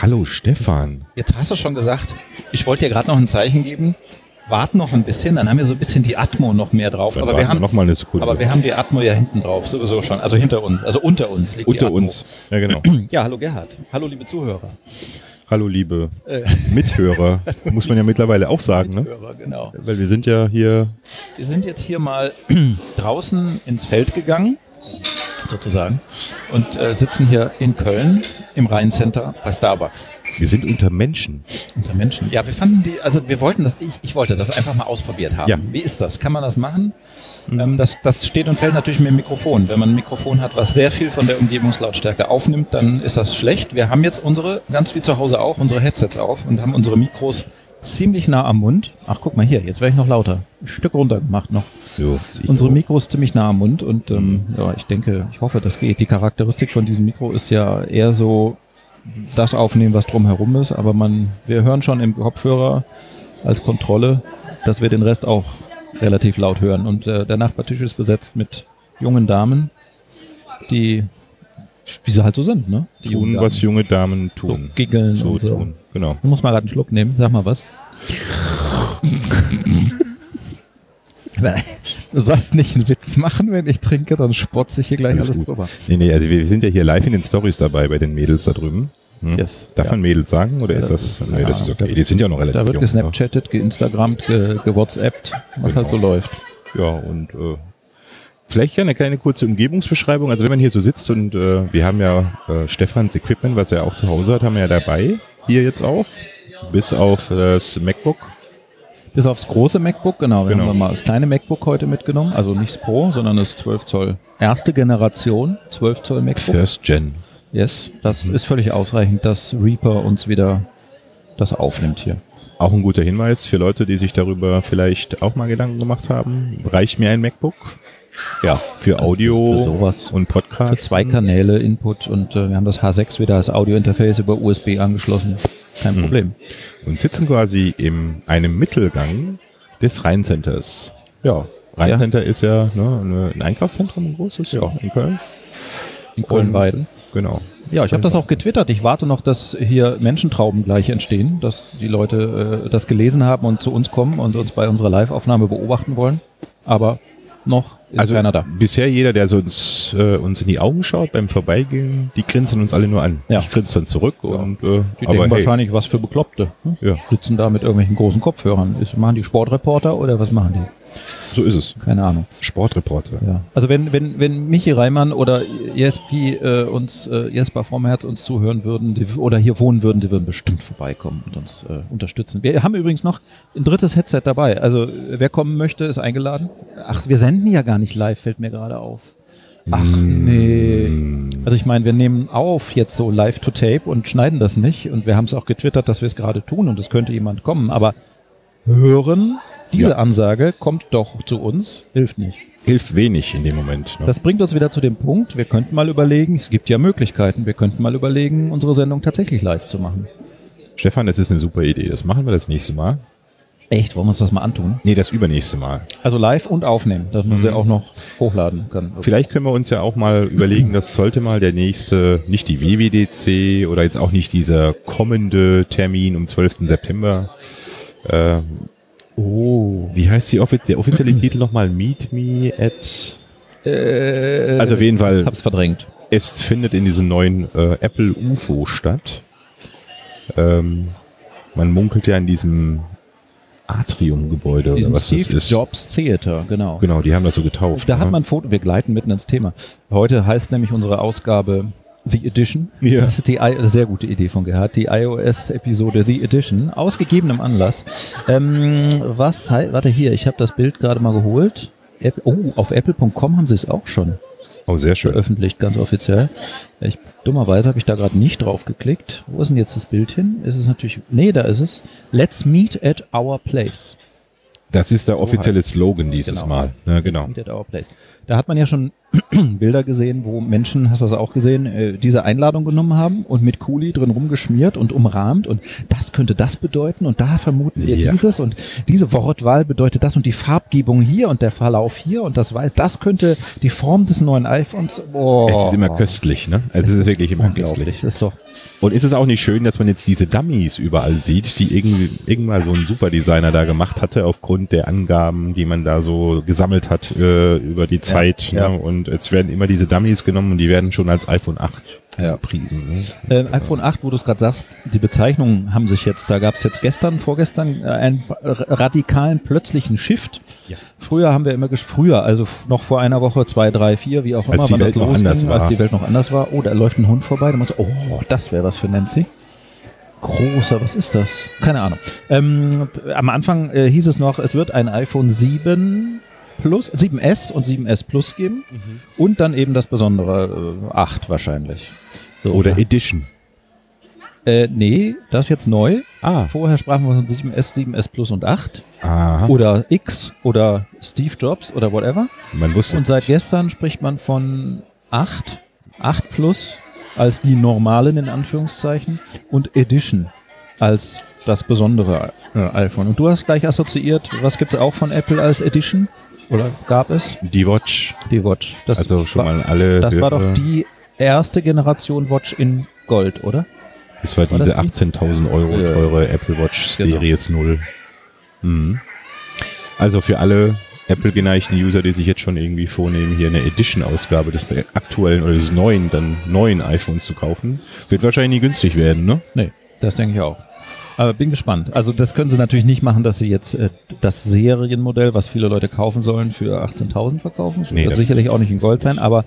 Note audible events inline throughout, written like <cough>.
Hallo Stefan. Jetzt hast du schon gesagt, ich wollte dir gerade noch ein Zeichen geben. Wart noch ein bisschen, dann haben wir so ein bisschen die Atmo noch mehr drauf. Dann aber wir haben noch mal eine Sekunde. aber wir haben die Atmo ja hinten drauf, sowieso schon. Also hinter uns, also unter uns liegt die Unter Atmo. uns. Ja, genau. <clears throat> Ja, hallo Gerhard. Hallo liebe Zuhörer. Hallo liebe Mithörer. <laughs> Muss man ja mittlerweile auch sagen, ne? Hörer, genau. Weil wir sind ja hier. Wir sind jetzt hier mal <clears throat> draußen ins Feld gegangen, sozusagen, und äh, sitzen hier in Köln im Rheincenter bei Starbucks. Wir sind unter Menschen. Unter Menschen. Ja, wir fanden die, also wir wollten das, ich, ich wollte das einfach mal ausprobiert haben. Ja. Mhm. Wie ist das? Kann man das machen? Ähm, das, das steht und fällt natürlich mit dem Mikrofon. Wenn man ein Mikrofon hat, was sehr viel von der Umgebungslautstärke aufnimmt, dann ist das schlecht. Wir haben jetzt unsere, ganz wie zu Hause auch, unsere Headsets auf und haben unsere Mikros ziemlich nah am Mund. Ach, guck mal hier, jetzt werde ich noch lauter. Ein Stück runter gemacht noch. Ich Unsere auch. Mikros ziemlich nah am Mund und ähm, ja, ich denke, ich hoffe, das geht. Die Charakteristik von diesem Mikro ist ja eher so das aufnehmen, was drumherum ist, aber man, wir hören schon im Kopfhörer als Kontrolle, dass wir den Rest auch relativ laut hören. Und äh, der Nachbartisch ist besetzt mit jungen Damen, die, wie sie halt so sind, ne? Die tun, Damen. was junge Damen so tun. giggeln So so. tun. Genau. Ich muss mal gerade einen Schluck nehmen, sag mal was. Du sollst nicht einen Witz machen, wenn ich trinke, dann spotze ich hier gleich Alles alles, drüber. Nee, nee, also wir sind ja hier live in den Stories dabei bei den Mädels da drüben. Hm? Yes. Darf Ja. man Mädels sagen oder ist Ja, das? keine Nee, das ist okay. Die sind ja noch relativ Da wird jung. gesnapchattet, geinstagrammt, ge gewhatsappt, was halt so läuft. Ja, und äh, vielleicht ja eine kleine kurze Umgebungsbeschreibung. Also wenn man hier so sitzt und äh, wir haben ja äh, Stefans Equipment, was er auch zu Hause hat, haben wir ja dabei. Hier jetzt auch. Bis auf äh, das MacBook. Bis aufs große MacBook, genau. Wir Genau. haben mal das kleine MacBook heute mitgenommen. Also nicht das Pro, sondern das 12 Zoll. Erste Generation, 12 Zoll MacBook. First Gen. Yes, das Mhm. ist völlig ausreichend, dass Reaper uns wieder das aufnimmt hier. Auch ein guter Hinweis für Leute, die sich darüber vielleicht auch mal Gedanken gemacht haben. Reicht mir ein MacBook? Ja, für Audio für sowas. und Für Podcast. zwei Kanäle Input und äh, wir haben das H6 wieder als Audiointerface über USB angeschlossen. Kein Mhm. Problem. Und sitzen quasi in einem Mittelgang des Rheincenters. Ja. Rheincenter ist ja ne, ein Einkaufszentrum, ein großes, Ja. in Köln. In Köln-Weiden. Genau. Ja, ich habe das auch getwittert. Ich warte noch, dass hier Menschentrauben gleich entstehen, dass die Leute äh, das gelesen haben und zu uns kommen und uns bei unserer Live-Aufnahme beobachten wollen. Aber noch ist Also keiner da. bisher jeder, der so uns, äh, uns in die Augen schaut beim Vorbeigehen, die grinsen uns alle nur an. Ja. Ich grinse dann zurück und äh, Die aber denken hey, wahrscheinlich, was für Bekloppte. Hm? Ja. Sitzen da mit irgendwelchen großen Kopfhörern. Ist, machen die Sportreporter oder was machen die? So ist es. Keine Ahnung. Sportreporter. Ja. Also wenn, wenn, wenn Michi Reimann oder ESP äh, uns, äh, Jesper vom Herz uns zuhören würden die, oder hier wohnen würden, die würden bestimmt vorbeikommen und uns äh, unterstützen. Wir haben übrigens noch ein drittes Headset dabei. Also wer kommen möchte, ist eingeladen. Ach, wir senden ja gar nicht live, fällt mir gerade auf. Ach nee. Also ich meine, wir nehmen auf jetzt so live to tape und schneiden das nicht und wir haben es auch getwittert, dass wir es gerade tun und es könnte jemand kommen, aber hören, diese Ja. Ansage kommt doch zu uns, hilft nicht. Hilft wenig in dem Moment. Ne? Das bringt uns wieder zu dem Punkt, wir könnten mal überlegen, es gibt ja Möglichkeiten, wir könnten mal überlegen, unsere Sendung tatsächlich live zu machen. Stefan, das ist eine super Idee. Das machen wir das nächste Mal. Echt, wollen wir uns das mal antun? Nee, das übernächste Mal. Also live und aufnehmen, dass man sie auch noch hochladen kann. Vielleicht können wir uns ja auch mal <clears throat> überlegen, das sollte mal der nächste, nicht die WWDC oder jetzt auch nicht dieser kommende Termin um 12. September. Äh, Oh. wie heißt die offiz der offizielle <clears throat> Titel nochmal? Meet me at. Äh, Also auf jeden Fall, hab's verdrängt. es findet in diesem neuen äh, Apple UFO statt. Ähm, man munkelt ja in diesem Atrium-Gebäude oder was das Steve ist. Jobs Theater, genau. Genau, die haben das so getauft. Da hat ne? man ein Foto, wir gleiten mitten ins Thema. Heute heißt nämlich unsere Ausgabe The Edition. Ja. Das ist die sehr gute Idee von Gerhard, die iOS-Episode The Edition, aus gegebenem Anlass. Ähm, was, hei- warte hier, ich habe das Bild gerade mal geholt. App, oh, auf apple.com haben sie es auch schon Oh, sehr schön. veröffentlicht, ganz offiziell. Ich, dummerweise habe ich da gerade nicht drauf geklickt. Wo ist denn jetzt das Bild hin? Ist es natürlich, nee, da ist es. Let's meet at our place. Das ist der So offizielle heißt- Slogan dieses Genau. Mal. Ja, genau. Meet at our place. Da hat man ja schon <clears throat> Bilder gesehen, wo Menschen, hast du das auch gesehen, äh, diese Einladung genommen haben und mit Kuli drin rumgeschmiert und umrahmt und das könnte das bedeuten und da vermuten wir Ja. dieses und diese Wortwahl bedeutet das und die Farbgebung hier und der Verlauf hier und das weiß, das könnte die Form des neuen iPhones. Boah. Es ist immer köstlich, ne? Also es ist wirklich immer köstlich. Das ist doch Und ist es auch nicht schön, dass man jetzt diese Dummies überall sieht, die irgendwie irgendwann so ein Superdesigner da gemacht hatte, aufgrund der Angaben, die man da so gesammelt hat äh, über die Zeit. Ja. Ne? Und jetzt werden immer diese Dummies genommen und die werden schon als iPhone 8 Ja. gepriesen. Ne? Äh, iPhone 8, wo du es gerade sagst, die Bezeichnungen haben sich jetzt, da gab es jetzt gestern, vorgestern äh, einen radikalen, plötzlichen Shift. Ja. Früher haben wir immer, früher, also noch vor einer Woche, zwei, drei, vier, wie auch Als immer, die wann Welt das noch losging, anders war. als die Welt noch anders war. Oh, da läuft ein Hund vorbei, da machst du, oh, das wäre was für Nancy. Großer, was ist das? Keine Ahnung. Ähm, am Anfang äh, hieß es noch, es wird ein iPhone 7 Plus, 7S und 7S Plus geben Mhm. und dann eben das besondere äh, 8 wahrscheinlich. So, Oder ja. Edition. Äh, nee, das ist jetzt neu. Ah. Vorher sprachen wir von 7S, 7S Plus und 8. Aha. Oder X oder Steve Jobs oder whatever. Man wusste. Und seit gestern spricht man von 8, 8 Plus als die normalen in Anführungszeichen und Edition als das besondere äh, iPhone. Und du hast gleich assoziiert, was gibt es auch von Apple als Edition? Oder gab es? die Watch. Die Watch. Das Also schon war, mal alle. Das war doch Hörer- die erste Generation Watch in Gold, oder? Das war War diese das die? 18.000 Euro Ja. teure Apple Watch Genau. Series 0. Mhm. Also für alle Apple-geneigten User, die sich jetzt schon irgendwie vornehmen, hier eine Edition-Ausgabe des aktuellen oder des neuen, dann neuen iPhones zu kaufen, wird wahrscheinlich nie günstig werden, ne? Nee, das denke ich auch. Aber bin gespannt. Also das können sie natürlich nicht machen, dass sie jetzt äh, das Serienmodell, was viele Leute kaufen sollen, für 18.000 verkaufen. Das Nee, wird das- sicherlich auch nicht in Gold sein, aber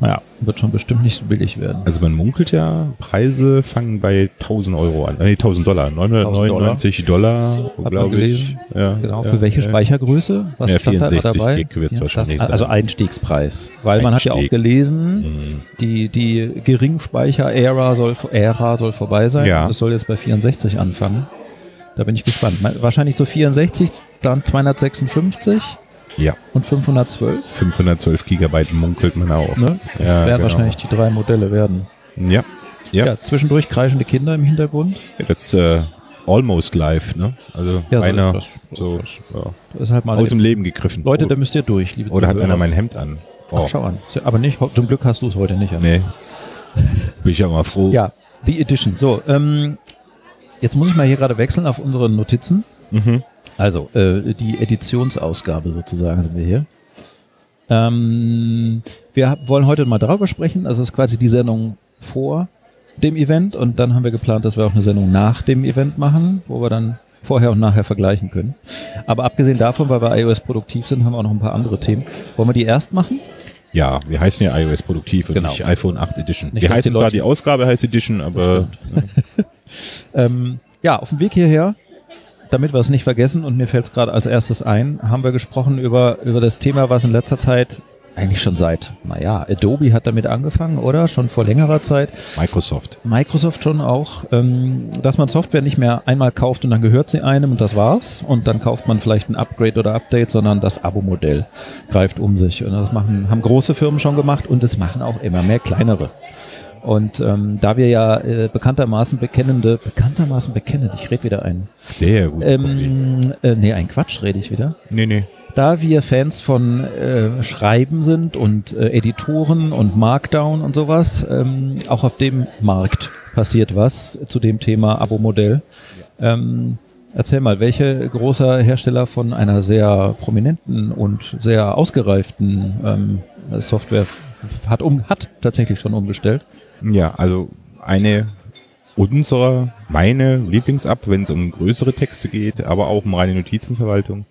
naja, wird schon bestimmt nicht so billig werden. Also man munkelt ja, Preise fangen bei 1000 Euro an, nee, 1000 Dollar, 999 Dollar, man glaube ich. Ja, Genau, ja, für welche ja. Speichergröße? Was Ja, stand da 64 dabei? Gig wird's wahrscheinlich das, Also. Einstiegspreis. Weil man hat ja auch Einstieg. gelesen, Mhm. die, die Geringspeicher-Ära soll, Ära soll vorbei sein. Ja. Das soll jetzt bei 64 anfangen. Da bin ich gespannt. Wahrscheinlich so 64, dann 256 Ja, und 512. 512 Gigabyte munkelt man auch. Ne? Das Ja, werden genau. wahrscheinlich die drei Modelle werden. Ja, ja, Ja. zwischendurch kreischende Kinder im Hintergrund. das äh, almost live, ne? Also Ja, so einer ist das. so, So ja, ist halt mal aus dem Leben gegriffen. Leute, Oh, da müsst ihr durch, liebe Oder hat Zuhörer. einer mein Hemd an? Oh, Ach, schau an. Aber nicht, zum Glück hast du es heute nicht an. nee. Bin ich ja mal froh. Ja, The Edition. So, ähm, jetzt muss ich mal hier gerade wechseln auf unsere Notizen. Mhm. Also, äh, die Editionsausgabe sozusagen sind wir hier. Ähm, wir wollen heute mal darüber sprechen. Also, es ist quasi die Sendung vor dem Event und dann haben wir geplant, dass wir auch eine Sendung nach dem Event machen, wo wir dann vorher und nachher vergleichen können. Aber abgesehen davon, weil wir iOS produktiv sind, haben wir auch noch ein paar andere Themen. Wollen wir die erst machen? Ja, wir heißen ja iOS Produktiv und Genau. nicht iPhone 8 Edition. Nicht, wir heißen die zwar die Ausgabe heißt Edition, aber <laughs> Ähm, ja, auf dem Weg hierher, damit wir es nicht vergessen und mir fällt es gerade als erstes ein, haben wir gesprochen über, über das Thema, was in letzter Zeit eigentlich schon seit, naja, Adobe hat damit angefangen, oder? Schon vor längerer Zeit. Microsoft. Microsoft schon auch, ähm, dass man Software nicht mehr einmal kauft und dann gehört sie einem und das war's. Und dann kauft man vielleicht ein Upgrade oder Update, sondern das Abo-Modell greift um sich. Und das machen, haben große Firmen schon gemacht und es machen auch immer mehr kleinere. Und ähm, da wir ja äh, bekanntermaßen bekennende, bekanntermaßen bekennend, ich rede wieder ein, Sehr gut. ähm, äh, nee, ein Quatsch rede ich wieder. nee, nee. Da wir Fans von äh, Schreiben sind und äh, Editoren und Markdown und sowas, ähm, auch auf dem Markt passiert was zu dem Thema Abo-Modell. Ähm, erzähl mal, welche großer Hersteller von einer sehr prominenten und sehr ausgereiften ähm, Software hat, um, hat tatsächlich schon umgestellt? Ja, also eine unserer, meine Lieblings-App, wenn es um größere Texte geht, aber auch um reine Notizenverwaltung.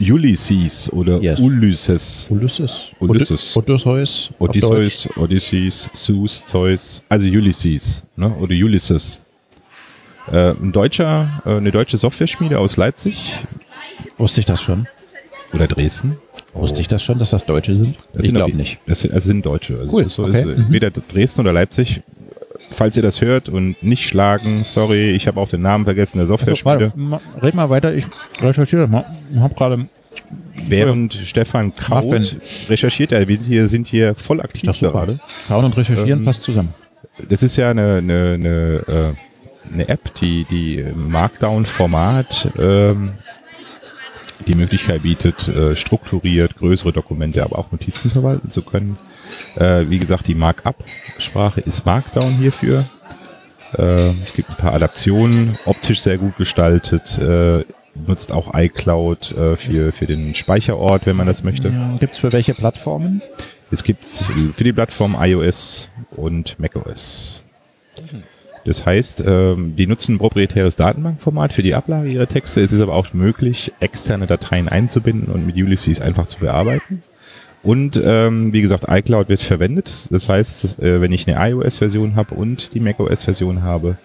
Ulysses oder Yes. Ulysses. Ulysses. Ulysses. Odysseus. Odysseus, Odysseus, Zeus, Zeus, also Ulysses, ne? oder Ulysses. Äh, ein deutscher, äh, eine deutsche Software-Schmiede aus Leipzig Wusste ich das schon? oder Dresden. Wusste ich das schon, dass das Deutsche sind? Das ich glaube nicht. Das sind, also sind Deutsche. Also Cool, so, okay. Mhm. Entweder Dresden oder Leipzig. Falls ihr das hört und nicht schlagen, sorry, ich habe auch den Namen vergessen der Also, Software-Schmiede. warte, ma- red mal weiter, ich recherchiere das mal. Ich habe gerade während Stefan Kraut Muffin. recherchiert, ja, wir hier sind hier voll aktiv Das gerade. Kauen und recherchieren Ähm, passt zusammen. Das ist ja eine, eine, eine, äh, eine App, die die Markdown-Format ähm, die Möglichkeit bietet, äh, strukturiert größere Dokumente, aber auch Notizen verwalten zu können. Äh, wie gesagt, die Markup-Sprache ist Markdown hierfür. Äh, es gibt ein paar Adaptionen, optisch sehr gut gestaltet, äh, nutzt auch iCloud für, für den Speicherort, wenn man das möchte. Gibt es für welche Plattformen? Es gibt für die Plattform iOS und macOS. Das heißt, ähm, die nutzen ein proprietäres Datenbankformat für die Ablage ihrer Texte. Es ist aber auch möglich, externe Dateien einzubinden und mit Ulysses einfach zu bearbeiten. Und ähm, wie gesagt, iCloud wird verwendet. Das heißt, äh, wenn ich eine iOS-Version habe und die macOS-Version habe,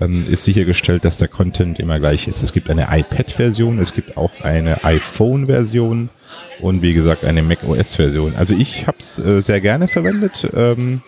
ähm, ist sichergestellt, dass der Content immer gleich ist. Es gibt eine iPad-Version, es gibt auch eine iPhone-Version und wie gesagt eine macOS-Version. Also ich habe es äh, sehr gerne verwendet. Ähm,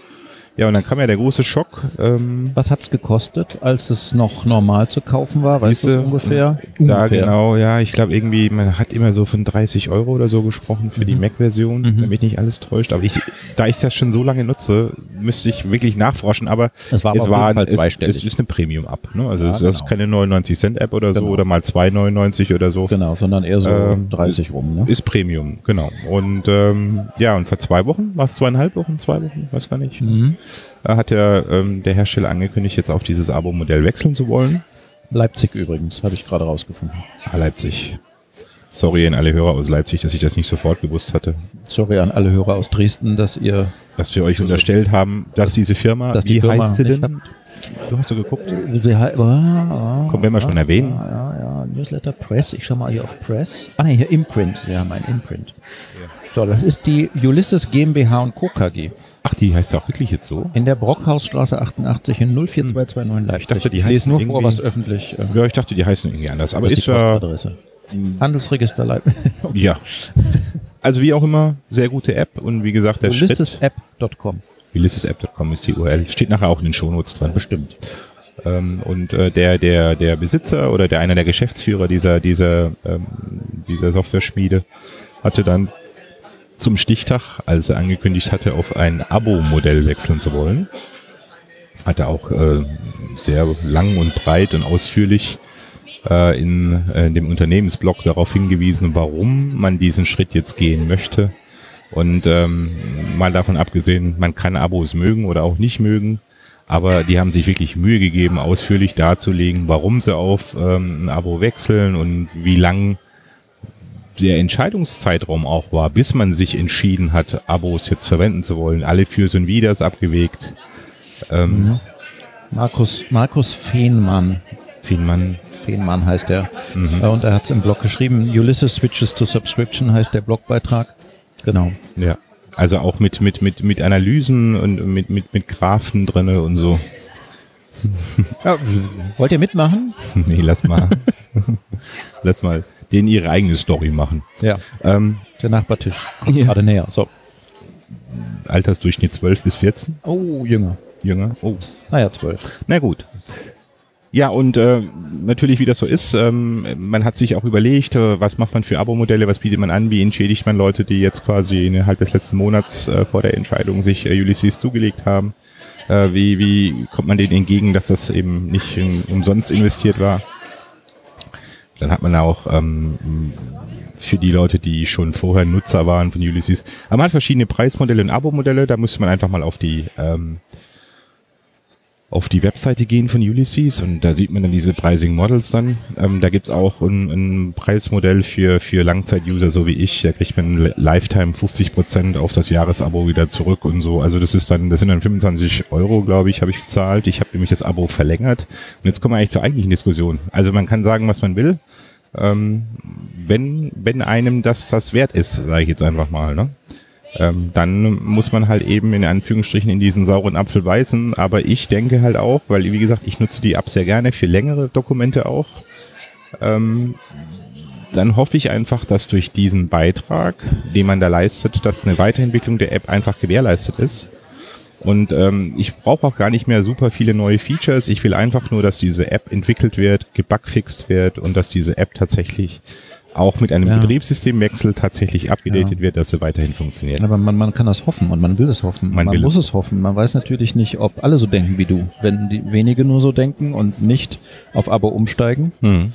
ja, und dann kam ja der große Schock. Ähm, Was hat's gekostet, als es noch normal zu kaufen war? Weißt du ungefähr? Da ungefähr. genau, ja, ich glaube irgendwie, man hat immer so von 30 Euro oder so gesprochen für die Mac-Version, Mhm. wenn mich nicht alles täuscht. Aber ich, da ich das schon so lange nutze, müsste ich wirklich nachforschen. Aber Es war aber es war, es, zweistellig. es ist eine Premium-App. Ne? Also Ja, das ist genau. keine 99 Cent App oder so Genau. oder mal 2,99 oder so. Genau, sondern eher so Ähm, 30 rum. Ne? Ist Premium, genau. Und ähm, ja, und vor zwei Wochen, war es zweieinhalb Wochen, zwei Wochen, weiß gar nicht, Mhm. Da hat der, ähm, der Hersteller angekündigt, jetzt auf dieses Abo-Modell wechseln zu wollen. Leipzig übrigens, habe ich gerade rausgefunden. Ah, Leipzig. Sorry an alle Hörer aus Leipzig, dass ich das nicht sofort gewusst hatte. Sorry an alle Hörer aus Dresden, dass ihr Dass wir euch unterstellt haben, dass diese Firma, Dass die wie Firma heißt sie denn? Du hast du geguckt? Sie ah, ah, Komm, wenn wir schon erwähnen. Ja, ja, ja, Newsletter Press. Ich schau mal hier auf Press. Ah, ne, hier Imprint. Sie haben ein Imprint. So, das ist die Ulysses GmbH und Co. KG. Ach, die heißt auch wirklich jetzt so? In der Brockhausstraße 88 in 04229 Leipzig. dachte, die ich lese nur vor, was öffentlich. Äh, Ja, ich dachte, die heißen irgendwie anders. Aber ist ist die ja, Postadresse. Handelsregister Leipzig. <laughs> ja. Also wie auch immer, sehr gute App und wie gesagt, der Schritt, UlyssesApp.com. ulyssesapp.com ist die URL, steht nachher auch in den Shownotes drin. Bestimmt. Ähm, und äh, der, der, der Besitzer oder der einer der Geschäftsführer dieser, dieser, ähm, dieser Software-Schmiede hatte dann zum Stichtag, als er angekündigt hatte, auf ein Abo-Modell wechseln zu wollen, hat er auch äh, sehr lang und breit und ausführlich äh, in, äh, dem Unternehmensblog darauf hingewiesen, warum man diesen Schritt jetzt gehen möchte. Und ähm, mal davon abgesehen, man kann Abos mögen oder auch nicht mögen, aber die haben sich wirklich Mühe gegeben, ausführlich darzulegen, warum sie auf ähm, ein Abo wechseln und wie lang der Entscheidungszeitraum auch war, bis man sich entschieden hat, Abos jetzt verwenden zu wollen. Alle Fürs und Widers abgewegt. Ähm, Markus, Markus Fehnmann. Fienmann, Fehnmann heißt er. Mhm. Äh, Und er hat es im Blog geschrieben. Ulysses Switches to Subscription heißt der Blogbeitrag. Genau. ja. Also auch mit, mit, mit, mit Analysen und mit, mit, mit Graphen drinne und so. Ja, wollt ihr mitmachen? <laughs> nee, lass mal. <laughs> lass mal denen ihre eigene Story machen. Ja. Ähm, Der Nachbartisch. Kommt <laughs> Ja. gerade näher. So. Altersdurchschnitt 12 bis 14, Oh, jünger. Jünger. Oh. Naja, zwölf. Na gut. Ja, und äh, natürlich, wie das so ist, ähm, man hat sich auch überlegt, äh, was macht man für Abo-Modelle, was bietet man an, wie entschädigt man Leute, die jetzt quasi innerhalb des letzten Monats äh, vor der Entscheidung sich äh, Ulysses zugelegt haben. Äh, wie, wie kommt man denen entgegen, dass das eben nicht in, umsonst investiert war? Dann hat man auch ähm, für die Leute, die schon vorher Nutzer waren von Ulysses, aber man hat verschiedene Preismodelle und Abo-Modelle, da müsste man einfach mal auf die ähm, auf die Webseite gehen von Ulysses und da sieht man dann diese Pricing Models dann. Ähm, da gibt's auch ein, ein Preismodell für, für Langzeit-User, so wie ich. Da kriegt man Lifetime 50% auf das Jahresabo wieder zurück und so. Also das ist dann, das sind dann 25 Euro, glaube ich, habe ich gezahlt. Ich habe nämlich das Abo verlängert. Und jetzt kommen wir eigentlich zur eigentlichen Diskussion. Also man kann sagen, was man will. Ähm, wenn, wenn einem das das wert ist, sage ich jetzt einfach mal, ne? Ähm, dann muss man halt eben in Anführungsstrichen in diesen sauren Apfel beißen. Aber ich denke halt auch, weil wie gesagt, ich nutze die App sehr gerne für längere Dokumente auch. Ähm, dann hoffe ich einfach, dass durch diesen Beitrag, den man da leistet, dass eine Weiterentwicklung der App einfach gewährleistet ist. Und ähm, ich brauche auch gar nicht mehr super viele neue Features. Ich will einfach nur, dass diese App entwickelt wird, gebugfixt wird und dass diese App tatsächlich auch mit einem Ja. Betriebssystemwechsel tatsächlich abgedatet wird, dass sie weiterhin funktioniert. Aber man, man kann das hoffen und man will es hoffen. Man Man, muss es hoffen. Man weiß natürlich nicht, ob alle so denken wie du. Wenn die wenige nur so denken und nicht auf Abo umsteigen, Hm.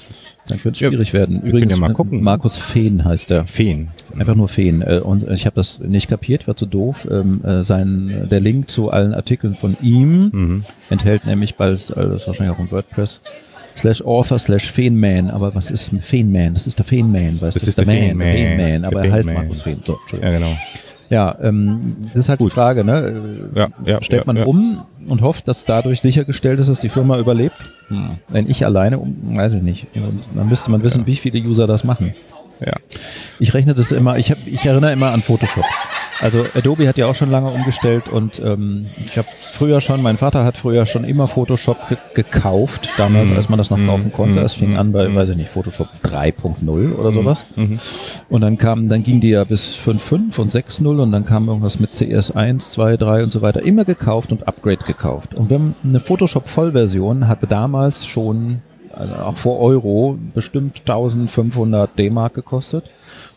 dann könnte es Ja, schwierig werden. wir Übrigens, ja mal gucken. Markus Fehn heißt er. Feen. Einfach nur Fehn. Äh, Und ich habe das nicht kapiert, war zu doof. Ähm, äh, Sein, der Link zu allen Artikeln von ihm Mhm. enthält nämlich bald, also das ist wahrscheinlich auch im WordPress, slash author slash Feenman. Aber was ist ein Feenman? Das ist der Feenman, weißt Das du? ist der Feenman. Feenman. Aber Der er heißt Feenman. Markus Fehn. So. Ja, genau. Ja, ähm, das ist halt die Frage, ne? Ja, ja, Stellt man ja. um und hofft, dass dadurch sichergestellt ist, dass die Firma überlebt? Hm. Wenn ich alleine, um, weiß ich nicht. Dann müsste man wissen, wie viele User das machen. Ja. Ich rechne das immer, ich, hab, ich erinnere immer an Photoshop. Also Adobe hat ja auch schon lange umgestellt und ähm, ich habe früher schon, mein Vater hat früher schon immer Photoshop ge gekauft, damals, Mhm. als man das noch Mhm. kaufen konnte. Mhm. Es fing an bei, Mhm. weiß ich nicht, Photoshop 3.0 oder sowas. Mhm. Und dann kam, dann ging die ja bis 5.5 und 6.0 und dann kam irgendwas mit CS 1, 2, 3 und so weiter. Immer gekauft und Upgrade gekauft. Und wenn eine Photoshop Vollversion hatte damals schon, also auch vor Euro, bestimmt 1500 D-Mark gekostet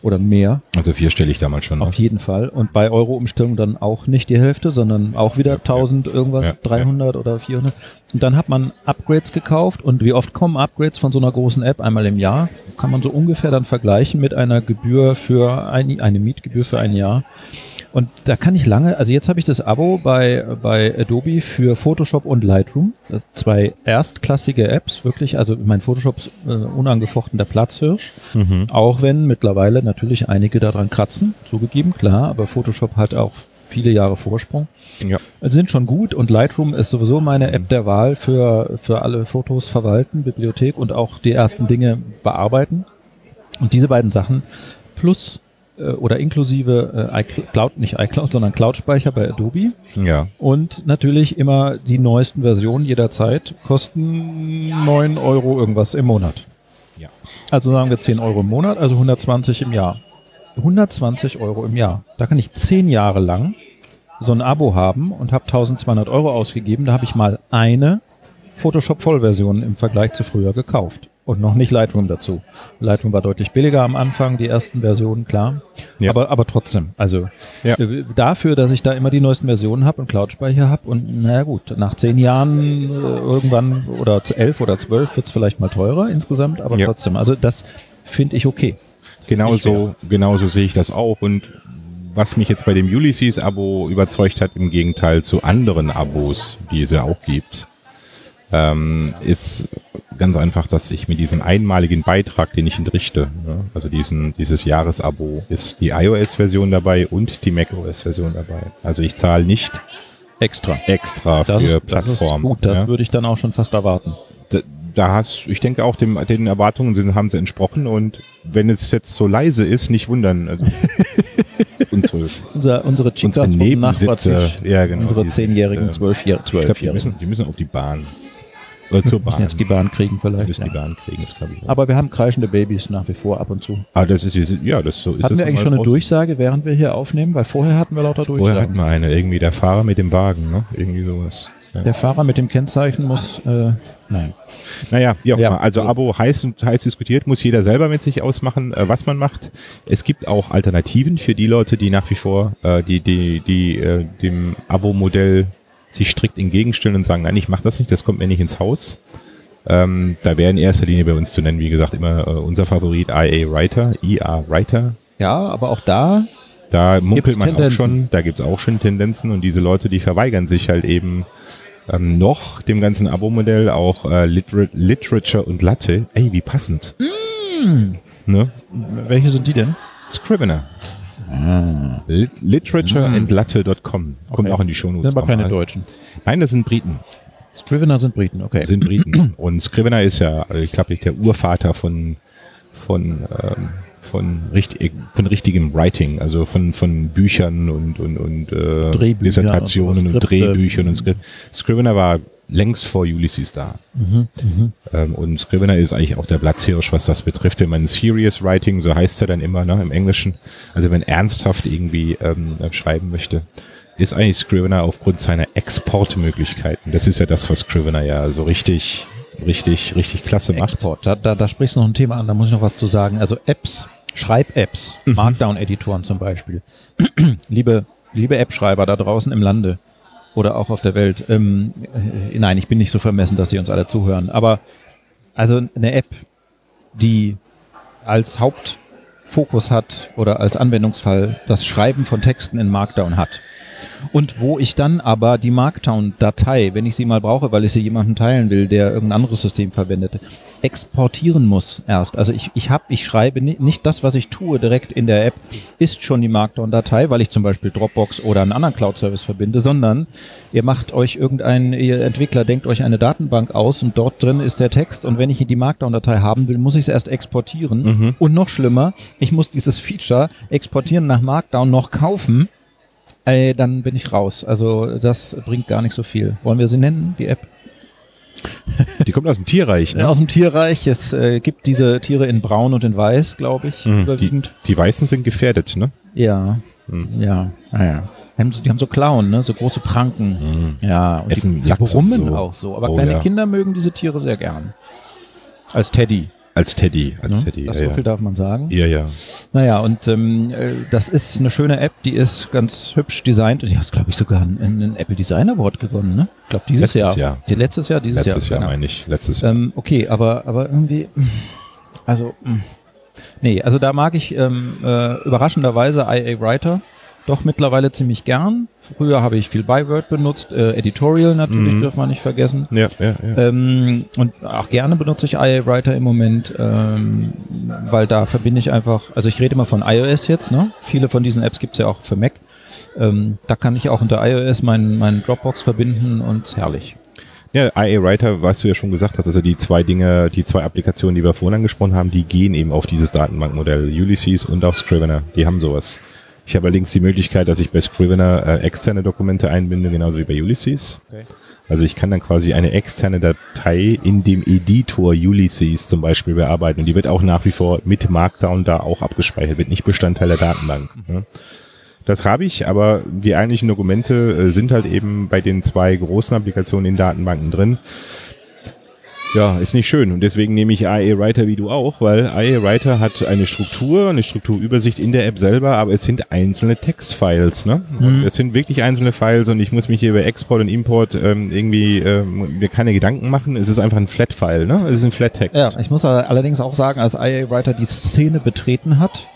oder mehr, Also vierstellig damals schon. Ne? auf jeden Fall. Und bei Euro-Umstellung dann auch nicht die Hälfte, sondern auch wieder 1000 irgendwas, Ja, 300 oder 400. Und dann hat man Upgrades gekauft und wie oft kommen Upgrades von so einer großen App? Einmal im Jahr. Kann man so ungefähr dann vergleichen mit einer Gebühr für ein, eine Mietgebühr für ein Jahr. Und da kann ich lange, also jetzt habe ich das Abo bei, bei Adobe für Photoshop und Lightroom. Sind Zwei erstklassige Apps, wirklich. Also mein Photoshop ist äh, unangefochten der Platzhirsch. Mhm. Auch wenn mittlerweile natürlich einige daran kratzen, zugegeben, klar, aber Photoshop hat auch viele Jahre Vorsprung. Ja. Sind schon gut und Lightroom ist sowieso meine App der Wahl für, für alle Fotos verwalten, Bibliothek und auch die ersten Dinge bearbeiten. Und diese beiden Sachen plus äh, oder inklusive äh, iCloud, nicht iCloud, sondern Cloud-Speicher bei Adobe Ja. und natürlich immer die neuesten Versionen jederzeit kosten 9 Euro irgendwas im Monat. Ja. Also sagen wir 10 Euro im Monat, also 120 im Jahr. 120 Euro im Jahr. Da kann ich 10 Jahre lang so ein Abo haben und habe 1200 Euro ausgegeben. Da habe ich mal eine Photoshop-Vollversion im Vergleich zu früher gekauft. Und noch nicht Lightroom dazu. Lightroom war deutlich billiger am Anfang, die ersten Versionen, klar. Ja. Aber, aber trotzdem, also Ja. äh, dafür, dass ich da immer die neuesten Versionen habe und Cloud-Speicher habe und naja gut, nach zehn Jahren äh, irgendwann oder elf oder zwölf wird es vielleicht mal teurer insgesamt, aber Ja. trotzdem, also das finde ich okay. Genauso, genauso sehe ich das auch. Und was mich jetzt bei dem Ulysses-Abo überzeugt hat, im Gegenteil zu anderen Abos, die es ja auch gibt, ähm, ist ganz einfach, dass ich mit diesem einmaligen Beitrag, den ich entrichte, ne, also diesen, dieses Jahresabo, ist die iOS-Version dabei und die macOS-Version dabei. Also ich zahle nicht Extra. extra Das für ist, das ist Plattformen. gut, das ja. würde ich dann auch schon fast erwarten. da, da hast, ich denke auch dem, den Erwartungen sind, haben sie entsprochen und wenn es jetzt so leise ist, nicht wundern. Also, <laughs> unsere, Unser, unsere Chicas unsere vom Nachbartisch, ja genau. unsere zehnjährigen, äh, zwölfjährigen, Ich glaube, die müssen, die müssen auf die Bahn. Oder zur Bahn. jetzt die Bahn kriegen vielleicht. müssen Ja. die Bahn kriegen, das glaube ich. auch. Aber wir haben kreischende Babys nach wie vor ab und zu. Aber das ist, ja, das so ist Hatten wir eigentlich schon eine. Durchsage, während wir hier aufnehmen? Weil vorher hatten wir lauter Vorher hatten Durchsagen. wir eine, irgendwie der Fahrer mit dem Wagen, ne? Irgendwie sowas. Ja. Der Fahrer mit dem Kennzeichen muss, äh, nein. Naja, wie auch Ja. immer. Also Abo heiß und heiß diskutiert, muss jeder selber mit sich ausmachen, äh, was man macht. Es gibt auch Alternativen für die Leute, die nach wie vor äh, die, die, die äh, dem Abo-Modell sich strikt entgegenstellen und sagen, nein, ich mache das nicht, das kommt mir nicht ins Haus. Ähm, da wäre in erster Linie bei uns zu nennen, wie gesagt, immer äh, unser Favorit IA Writer, IA Writer. Ja, aber auch da, Da munkelt man auch Tendenzen? schon, da gibt's auch schon Tendenzen und diese Leute, die verweigern sich halt eben ähm, noch dem ganzen Abo-Modell auch äh, Liter Literature und Latte. Ey, wie passend. Ne? welche sind die denn? Scrivener. Lit Literature and Latte.com. Kommt. Okay. auch in die Shownotes. Sind aber keine. Deutschen. Nein, das sind Briten. Scrivener sind Briten, okay. Sind Briten. und Scrivener ist ja, also ich glaube, der Urvater von, von, ähm, von, richtig, von richtigem Writing, also von, von Büchern und, und, und äh, Drehbüchern Dissertationen und und. Drehbüchern und Skript. Scrivener war längst vor Ulysses da. Mhm, Ähm, und Scrivener ist eigentlich auch der Platzhirsch, was das betrifft. Wenn man Serious Writing, so heißt es ja dann immer ne, im Englischen, also wenn man ernsthaft irgendwie ähm, äh, schreiben möchte, ist eigentlich Scrivener aufgrund seiner Exportmöglichkeiten. Das ist ja das, was Scrivener ja so richtig richtig, richtig klasse macht. Export, da, da, da sprichst du noch ein Thema an, da muss ich noch was zu sagen. Also Apps, Schreib-Apps, Mhm. Markdown-Editoren zum Beispiel. <clears throat> liebe, liebe App-Schreiber da draußen im Lande oder auch auf der Welt. Ähm, äh, nein, ich bin nicht so vermessen, dass sie uns alle zuhören. Aber also eine App, die als Hauptfokus hat oder als Anwendungsfall das Schreiben von Texten in Markdown hat. Und wo ich dann aber die Markdown-Datei, wenn ich sie mal brauche, weil ich sie jemandem teilen will, der irgendein anderes System verwendet, exportieren muss erst. Also ich, ich habe, ich schreibe ni- nicht das, was ich tue direkt in der App, ist schon die Markdown-Datei, weil ich zum Beispiel Dropbox oder einen anderen Cloud-Service verbinde, sondern ihr macht euch irgendein, ihr Entwickler denkt euch eine Datenbank aus und dort drin ist der Text und wenn ich die Markdown-Datei haben will, muss ich es erst exportieren. Und noch schlimmer, ich muss dieses Feature exportieren nach Markdown noch kaufen. Ey, dann bin ich raus. Also das bringt gar nicht so viel. Wollen wir sie nennen, die App? Die kommt aus dem Tierreich, ne? Aus dem Tierreich. Es äh, gibt diese Tiere in Braun und in Weiß, glaube ich, Mhm. Die, überwiegend. die Weißen sind gefährdet, ne? Ja, Mhm. ja, naja. Die haben, so- die haben so Klauen, ne? so große Pranken. Ja, und Essen die, die brummen so. auch so. Aber Oh, kleine ja. Kinder mögen diese Tiere sehr gern. Als Teddy. Als Teddy, als Ne? Teddy. das ja, so viel ja. darf man sagen. ja, ja. Naja, und ähm, äh, das ist eine schöne App, die ist ganz hübsch designt. Die hat, glaube ich, sogar einen, einen Apple Design Award gewonnen, ne? Ich glaube, dieses Letztes Jahr. Jahr. Die, letztes Jahr, dieses Letztes Jahr genau. meine ich. Letztes Jahr. Ähm, okay, aber, aber irgendwie, also, mh. nee, also da mag ich ähm, äh, überraschenderweise IA Writer doch mittlerweile ziemlich gern. Früher habe ich viel Byword benutzt, äh, Editorial natürlich, Mhm. dürfen wir nicht vergessen. ja, ja, ja. Ähm, und auch gerne benutze ich IA Writer im Moment, ähm, weil da verbinde ich einfach, also ich rede immer von iOS jetzt, ne? Viele von diesen Apps gibt's ja auch für Mac. Ähm, da kann ich auch unter iOS meinen, meinen Dropbox verbinden und herrlich. Ja, IA Writer, was du ja schon gesagt hast, also die zwei Dinge, die zwei Applikationen, die wir vorhin angesprochen haben, die gehen eben auf dieses Datenbankmodell. Ulysses und auch Scrivener, die haben sowas. Ich habe allerdings die Möglichkeit, dass ich bei Scrivener äh, externe Dokumente einbinde, genauso wie bei Ulysses. Okay. Also ich kann dann quasi eine externe Datei in dem Editor Ulysses zum Beispiel bearbeiten und die wird auch nach wie vor mit Markdown da auch abgespeichert, wird nicht Bestandteil der Datenbank. Ne? Das habe ich, aber die eigentlichen Dokumente äh, sind halt eben bei den zwei großen Applikationen in Datenbanken drin. Ja, ist nicht schön und deswegen nehme ich IA Writer wie du auch, weil IA Writer hat eine Struktur, eine Strukturübersicht in der App selber, aber es sind einzelne Textfiles, ne? Und es sind wirklich einzelne Files und ich muss mich hier über Export und Import ähm, irgendwie ähm, mir keine Gedanken machen. Es ist einfach ein Flat-File, ne? Es ist ein Flat-Text. Ja, ich muss allerdings auch sagen, als IA Writer die Szene betreten hat,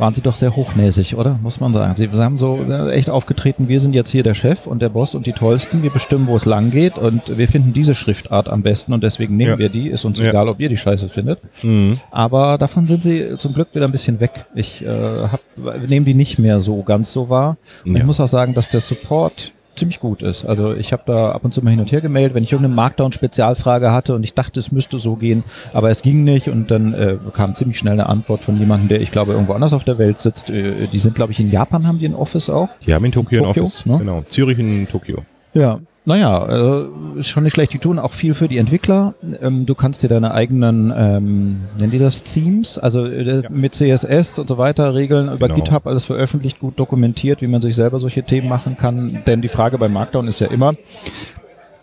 waren sie doch sehr hochnäsig, oder? Muss man sagen. Sie haben so äh, echt aufgetreten, wir sind jetzt hier der Chef und der Boss und die Tollsten, wir bestimmen, wo es lang geht und wir finden diese Schriftart am besten und deswegen nehmen Ja. wir die. Ist uns Ja. egal, ob ihr die Scheiße findet. Mhm. Aber davon sind sie zum Glück wieder ein bisschen weg. Ich äh, nehme die nicht mehr so ganz so wahr. Und Ja. ich muss auch sagen, dass der Support ziemlich gut ist. Also ich habe da ab und zu mal hin und her gemeldet, wenn ich irgendeine Markdown-Spezialfrage hatte und ich dachte, es müsste so gehen, aber es ging nicht und dann äh, kam ziemlich schnell eine Antwort von jemandem, der ich glaube irgendwo anders auf der Welt sitzt. Äh, die sind, glaube ich, in Japan, haben die ein Office auch. Die haben in Tokio, Tokio, ein Office. ne? Genau. Zürich und Tokio. Ja. Naja, äh, schon nicht schlecht. Die tun auch viel für die Entwickler. Ähm, du kannst dir deine eigenen, ähm, nennen die das Themes, also äh, Ja. mit CSS und so weiter regeln, über Genau. GitHub alles veröffentlicht, gut dokumentiert, wie man sich selber solche Themen machen kann. Denn die Frage bei Markdown ist ja immer,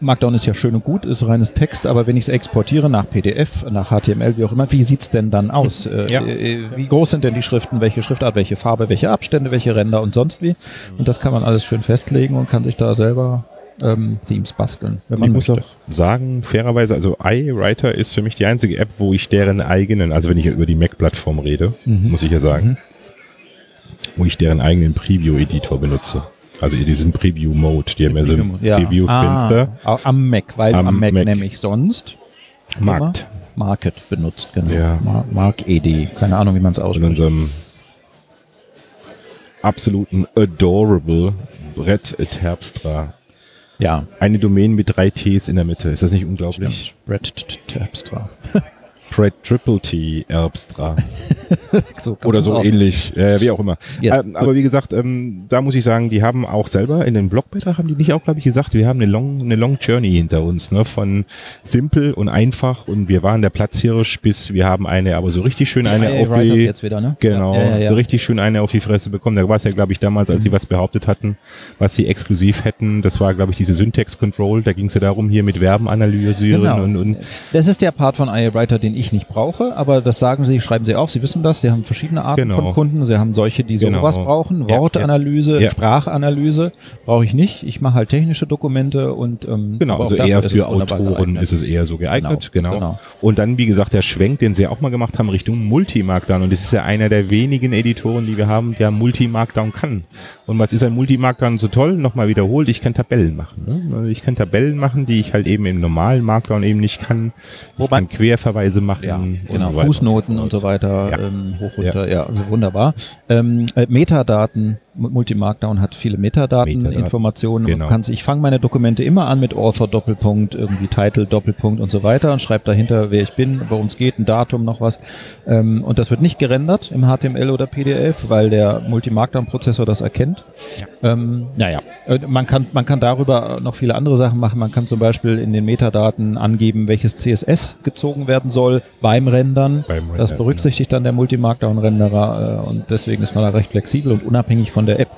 Markdown ist ja schön und gut, ist reines Text, aber wenn ich es exportiere nach PDF, nach HTML, wie auch immer, wie sieht's denn dann aus? Äh, Ja. äh, wie groß sind denn die Schriften, welche Schriftart, welche Farbe, welche Abstände, welche Ränder und sonst wie? Und das kann man alles schön festlegen und kann sich da selber ähm, Themes basteln, wenn man ich muss möchte. auch sagen, fairerweise, also iWriter ist für mich die einzige App, wo ich deren eigenen, also wenn ich über die Mac-Plattform rede, Mhm. muss ich ja sagen, wo ich deren eigenen Preview-Editor benutze. Also diesen Preview-Mode, die haben ja so ein Ja. Preview-Fenster. Ah, am Mac, weil am, Am Mac, Mac. nämlich sonst Markt. Market benutzt, genau. Ja. Mar Mark ED, keine Ahnung, wie man es In ausspricht. unserem absoluten adorable Brett Terpstra. Ja, Eine Domain mit drei Ts in der Mitte. Ist das nicht unglaublich? stimmt. Red Terpstra. <laughs> Pret Triple T Erbstra. <laughs> So Oder so auch- ähnlich, äh, wie auch immer. Yes, ähm, aber wie gesagt, ähm, da muss ich sagen, die haben auch selber in den Blogbeitrag haben die nicht auch, glaube ich, gesagt, wir haben eine Long, eine Long Journey hinter uns, ne? Von simpel und einfach und wir waren der Platzhirsch bis wir haben eine, aber so richtig schön eine auf Writers die, jetzt wieder, ne? genau, Ja, ja, ja. so richtig schön eine auf die Fresse bekommen. Da war es ja, glaube ich, damals, als sie was behauptet hatten, was sie exklusiv hätten. Das war, glaube ich, diese Syntax Control. Da ging es ja darum, hier mit Verben analysieren Genau. und, und Das ist der Part von IA Writer, den ich nicht brauche, aber das sagen sie, schreiben sie auch, sie wissen das, sie haben verschiedene Arten Genau. von Kunden, sie haben solche, die Genau. sowas brauchen, Wortanalyse, ja. Sprachanalyse brauche ich nicht, ich mache halt technische Dokumente und ähm, Genau, also eher für Autoren geeignet. ist es eher so geeignet, Genau, genau, genau. Und dann, wie gesagt, der Schwenk, den sie auch mal gemacht haben, Richtung Multimarkdown. Und das ist ja einer der wenigen Editoren, die wir haben, der Multimarkdown kann. Und was ist ein Multimarkdown so toll? Nochmal wiederholt, ich kann Tabellen machen. Ne? Also Ich kann Tabellen machen, die ich halt eben im normalen Markdown eben nicht kann. Ich Wobei- kann Querverweise machen. Ja, genau, so Fußnoten und so weiter, Ja. ähm, hoch runter, ja. also wunderbar. Ähm, äh, Metadaten, Multimarkdown hat viele Metadaten, Metadaten, Informationen. genau. Man kann sich, ich fange meine Dokumente immer an mit Author Doppelpunkt, irgendwie Title Doppelpunkt und so weiter und schreibe dahinter, wer ich bin, worum es geht, ein Datum, noch was. Ähm, und das wird nicht gerendert im HTML oder PDF, weil der Multimarkdown-Prozessor das erkennt. Ähm, naja, man kann, man kann darüber noch viele andere Sachen machen. Man kann zum Beispiel in den Metadaten angeben, welches CSS gezogen werden soll beim Rendern. Beim das Rendern, berücksichtigt dann der Multimarkdown-Renderer äh, und deswegen ist man da recht flexibel und unabhängig von der App,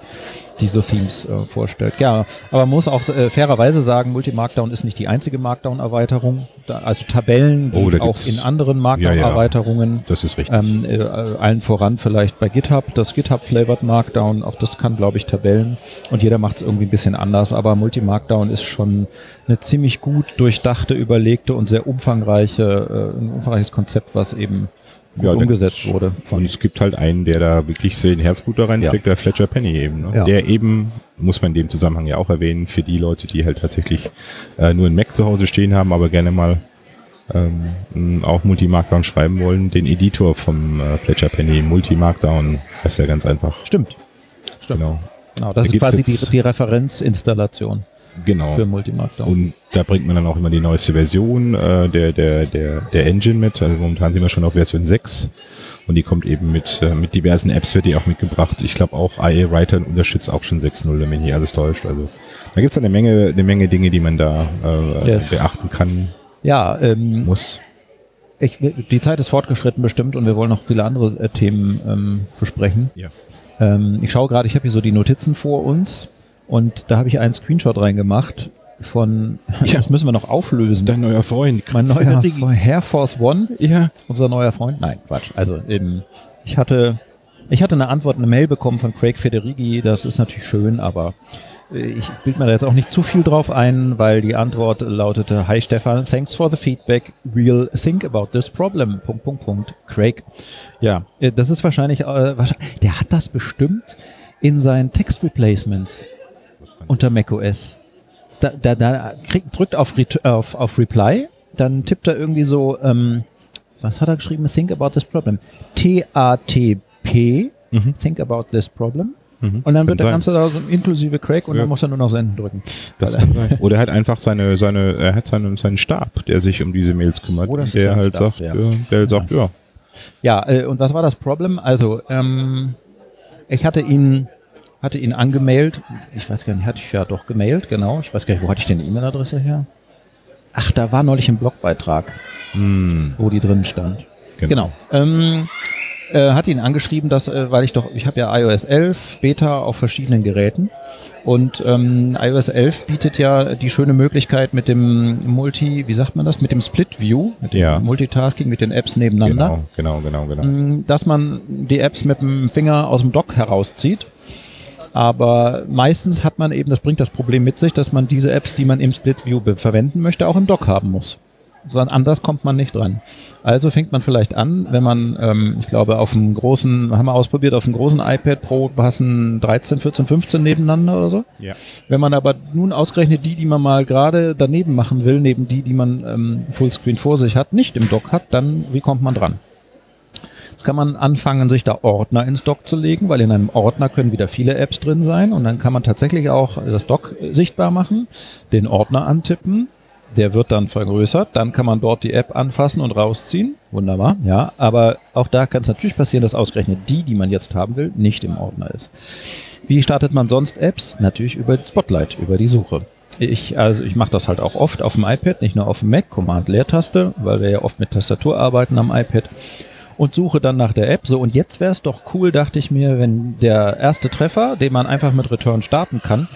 die so Themes äh, vorstellt. Ja, aber man muss auch äh, fairerweise sagen, Multimarkdown ist nicht die einzige Markdown-Erweiterung. Also Tabellen Oh, auch in anderen Ja, ja. Markdown-Erweiterungen. Das ist richtig. Ähm, äh, allen voran vielleicht bei GitHub, das GitHub Flavored Markdown, auch das kann, glaube ich, Tabellen und jeder macht es irgendwie ein bisschen anders, aber Multi-Markdown ist schon eine ziemlich gut durchdachte, überlegte und sehr umfangreiche, äh, ein umfangreiches Konzept, was eben gut Ja, da umgesetzt wurde. Und es gibt halt einen, der da wirklich sehr den Herzblut da reinsteckt, der Fletcher Penny eben. Ne? Ja. Der eben, muss man in dem Zusammenhang ja auch erwähnen, für die Leute, die halt tatsächlich äh, nur ein Mac zu Hause stehen haben, aber gerne mal ähm, auch Multi-Markdown schreiben wollen, den Editor vom äh, Fletcher Penny, Multi-Markdown, das ist ja ganz einfach. Stimmt. Stimmt. Genau. Genau, Da das ist gibt's quasi die, die Referenzinstallation Genau. für Multi-Markdown. Und da bringt man dann auch immer die neueste Version äh, der, der, der, der Engine mit. Also momentan sind wir schon auf Version 6 und die kommt eben mit, äh, mit diversen Apps, wird die auch mitgebracht. Ich glaube auch IA Writer unterstützt auch schon 6.0, wenn mich nicht alles täuscht. Also da gibt's eine Menge, eine Menge Dinge, die man da äh, Yes. beachten kann, Ja, ähm, muss. ich, die Zeit ist fortgeschritten bestimmt und wir wollen noch viele andere äh, Themen ähm, besprechen. Ja. Ähm, ich schaue gerade, ich habe hier so die Notizen vor uns und da habe ich einen Screenshot reingemacht von, <laughs> Ja. das müssen wir noch auflösen. Dein neuer Freund. mein neuer Air Force One, Ja. unser neuer Freund. Nein, Quatsch. Also eben, ich hatte, ich hatte eine Antwort, eine Mail bekommen von Craig Federighi. Das ist natürlich schön, aber äh, ich bild mir da jetzt auch nicht zu viel drauf ein, weil die Antwort lautete, Hi Stefan, thanks for the feedback. We'll think about this problem. Punkt, Punkt, Punkt. Craig. Ja, äh, das ist wahrscheinlich, äh, wahrscheinlich, der hat das bestimmt in seinen Text Replacements unter macOS. Da, da, da kriegt, drückt auf, auf, auf Reply, dann tippt er irgendwie so, ähm, was hat er geschrieben? Think about this problem. T-A-T-P, Mhm. think about this problem. Mhm. Und dann Kann wird der sein. Ganze da so inklusive Craig und Ja. dann muss er nur noch senden drücken. Kann. Oder er hat einfach seine, seine, er hat seinen, seinen Stab, der sich um diese Mails kümmert. Oh, der halt Stab, sagt, ja. ja. der sagt, ja. Ja, äh, und was war das Problem? Also, ähm, ich hatte ihn, hatte ihn angemailt. Ich weiß gar nicht, hatte ich ja doch gemailt, genau. Ich weiß gar nicht, wo hatte ich denn die E-Mail-Adresse her? Ach, da war neulich ein Blogbeitrag, Hm, wo die drin stand. genau. Genau. Ähm, äh, hat ihn angeschrieben, dass, äh, weil ich doch, ich habe ja iOS 11 Beta auf verschiedenen Geräten und ähm, iOS 11 bietet ja die schöne Möglichkeit mit dem Multi, wie sagt man das, mit dem Split View, mit dem Ja. Multitasking, mit den Apps nebeneinander, Genau, genau, genau, genau. mh, dass man die Apps mit dem Finger aus dem Dock herauszieht. Aber meistens hat man eben, das bringt das Problem mit sich, dass man diese Apps, die man im Split View verwenden möchte, auch im Dock haben muss. Sondern anders kommt man nicht dran. Also fängt man vielleicht an, wenn man, ähm, ich glaube, auf einem großen, haben wir ausprobiert, auf einem großen iPad Pro passen 13, 14, 15 nebeneinander oder so. Ja. Wenn man aber nun ausgerechnet die, die man mal gerade daneben machen will, neben die, die man ähm, Fullscreen vor sich hat, nicht im Dock hat, dann wie kommt man dran? Jetzt kann man anfangen, sich da Ordner ins Dock zu legen, weil in einem Ordner können wieder viele Apps drin sein und dann kann man tatsächlich auch das Dock sichtbar machen, den Ordner antippen Der wird dann vergrößert, dann kann man dort die App anfassen und rausziehen. Wunderbar, ja. Aber auch da kann es natürlich passieren, dass ausgerechnet die, die man jetzt haben will, nicht im Ordner ist. Wie startet man sonst Apps? Natürlich über Spotlight, über die Suche. Ich, also ich mache das halt auch oft auf dem iPad, nicht nur auf dem Mac, Command-Leertaste, weil wir ja oft mit Tastatur arbeiten am iPad und suche dann nach der App. So, und jetzt wäre es doch cool, dachte ich mir, wenn der erste Treffer, den man einfach mit Return starten kann,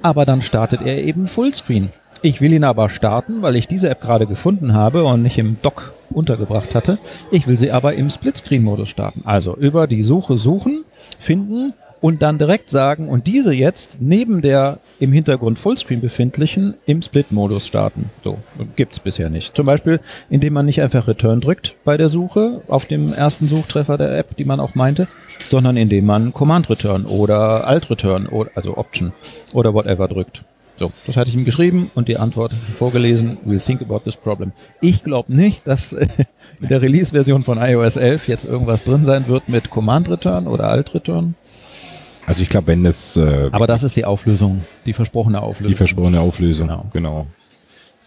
aber dann startet er eben Fullscreen. Ich will ihn aber starten, weil ich diese App gerade gefunden habe und nicht im Dock untergebracht hatte. Ich will sie aber im Splitscreen-Modus starten. Also über die Suche suchen, finden und dann direkt sagen und diese jetzt neben der im Hintergrund Fullscreen befindlichen im Split-Modus starten. So, gibt's bisher nicht. Zum Beispiel, indem man nicht einfach Return drückt bei der Suche auf dem ersten Suchtreffer der App, die man auch meinte, sondern indem man Command Return oder Alt Return, oder, also Option oder whatever drückt. So, das hatte ich ihm geschrieben und die Antwort vorgelesen. We'll think about this problem. Ich glaube nicht, dass äh, in der Release-Version von iOS 11 jetzt irgendwas drin sein wird mit Command Return oder Alt Return. Also ich glaube, wenn es... Äh, Aber das ist die Auflösung, die versprochene Auflösung. Die versprochene Auflösung, Genau. genau.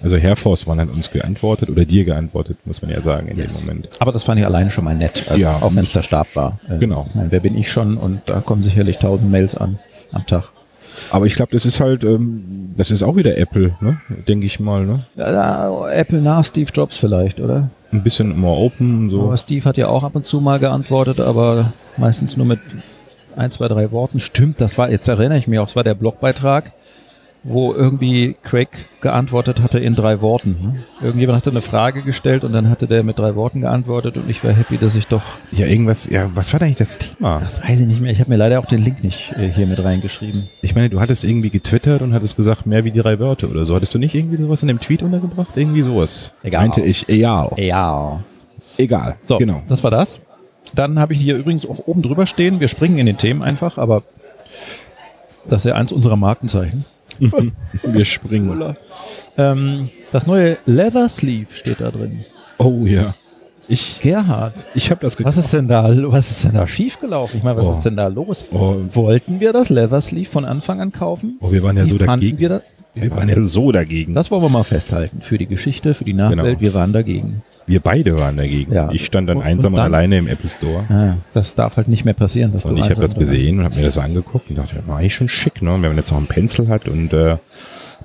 Also Herr Forstmann hat uns geantwortet oder dir geantwortet, muss man ja sagen in Yes. dem Moment. Aber das fand ich alleine schon mal nett, also Ja. auch wenn es der Stab war. Äh, Genau. Ich meine, wer bin ich schon? Und da kommen sicherlich tausend Mails an am Tag. Aber ich glaube, das ist halt, ähm, das ist auch wieder Apple, ne? denke ich mal. Ne? Ja, Apple nach Steve Jobs vielleicht, oder? Ein bisschen more open, so. Aber Steve hat ja auch ab und zu mal geantwortet, aber meistens nur mit ein, zwei, drei Worten. Stimmt, das war, jetzt erinnere ich mich auch, es war der Blogbeitrag, wo irgendwie Craig geantwortet hatte in drei Worten. ne? Irgendjemand hatte eine Frage gestellt und dann hatte der mit drei Worten geantwortet und ich war happy, dass ich doch, Ja, irgendwas, ja, was war da eigentlich das Thema? das weiß ich nicht mehr, ich habe mir leider auch den Link nicht äh, hier mit reingeschrieben. Ich meine, du hattest irgendwie getwittert und hattest gesagt, mehr wie die drei Wörter oder so. Hattest du nicht irgendwie sowas in dem Tweet untergebracht? Irgendwie sowas. Egal. Meinte ich, egal. Ja. Egal. So, Genau. das war das. Dann habe ich hier übrigens auch oben drüber stehen, wir springen in den Themen einfach, aber das ist ja eins unserer Markenzeichen. <laughs> Wir springen. Ähm, das neue Leather Sleeve steht da drin. Oh ja. Ich, Gerhard, ich habe das was ist denn da, was ist denn da schiefgelaufen? Ich meine, was Oh. ist denn da los? Oh, Wollten wir das Leather Sleeve von Anfang an kaufen? oh, wir waren ja Wie so dagegen. wir das? Wir waren ja so dagegen. Das wollen wir mal festhalten. Für die Geschichte, für die Nachwelt, Genau. wir waren dagegen. Wir beide waren dagegen. Ja. Ich stand dann Und- einsam und und, dann? alleine im Apple Store. Ah, das darf halt nicht mehr passieren. Dass Und du ich habe das gesehen und habe mir das so angeguckt und dachte, war eigentlich schon schick, ne? Und wenn man jetzt noch einen Pencil hat und äh,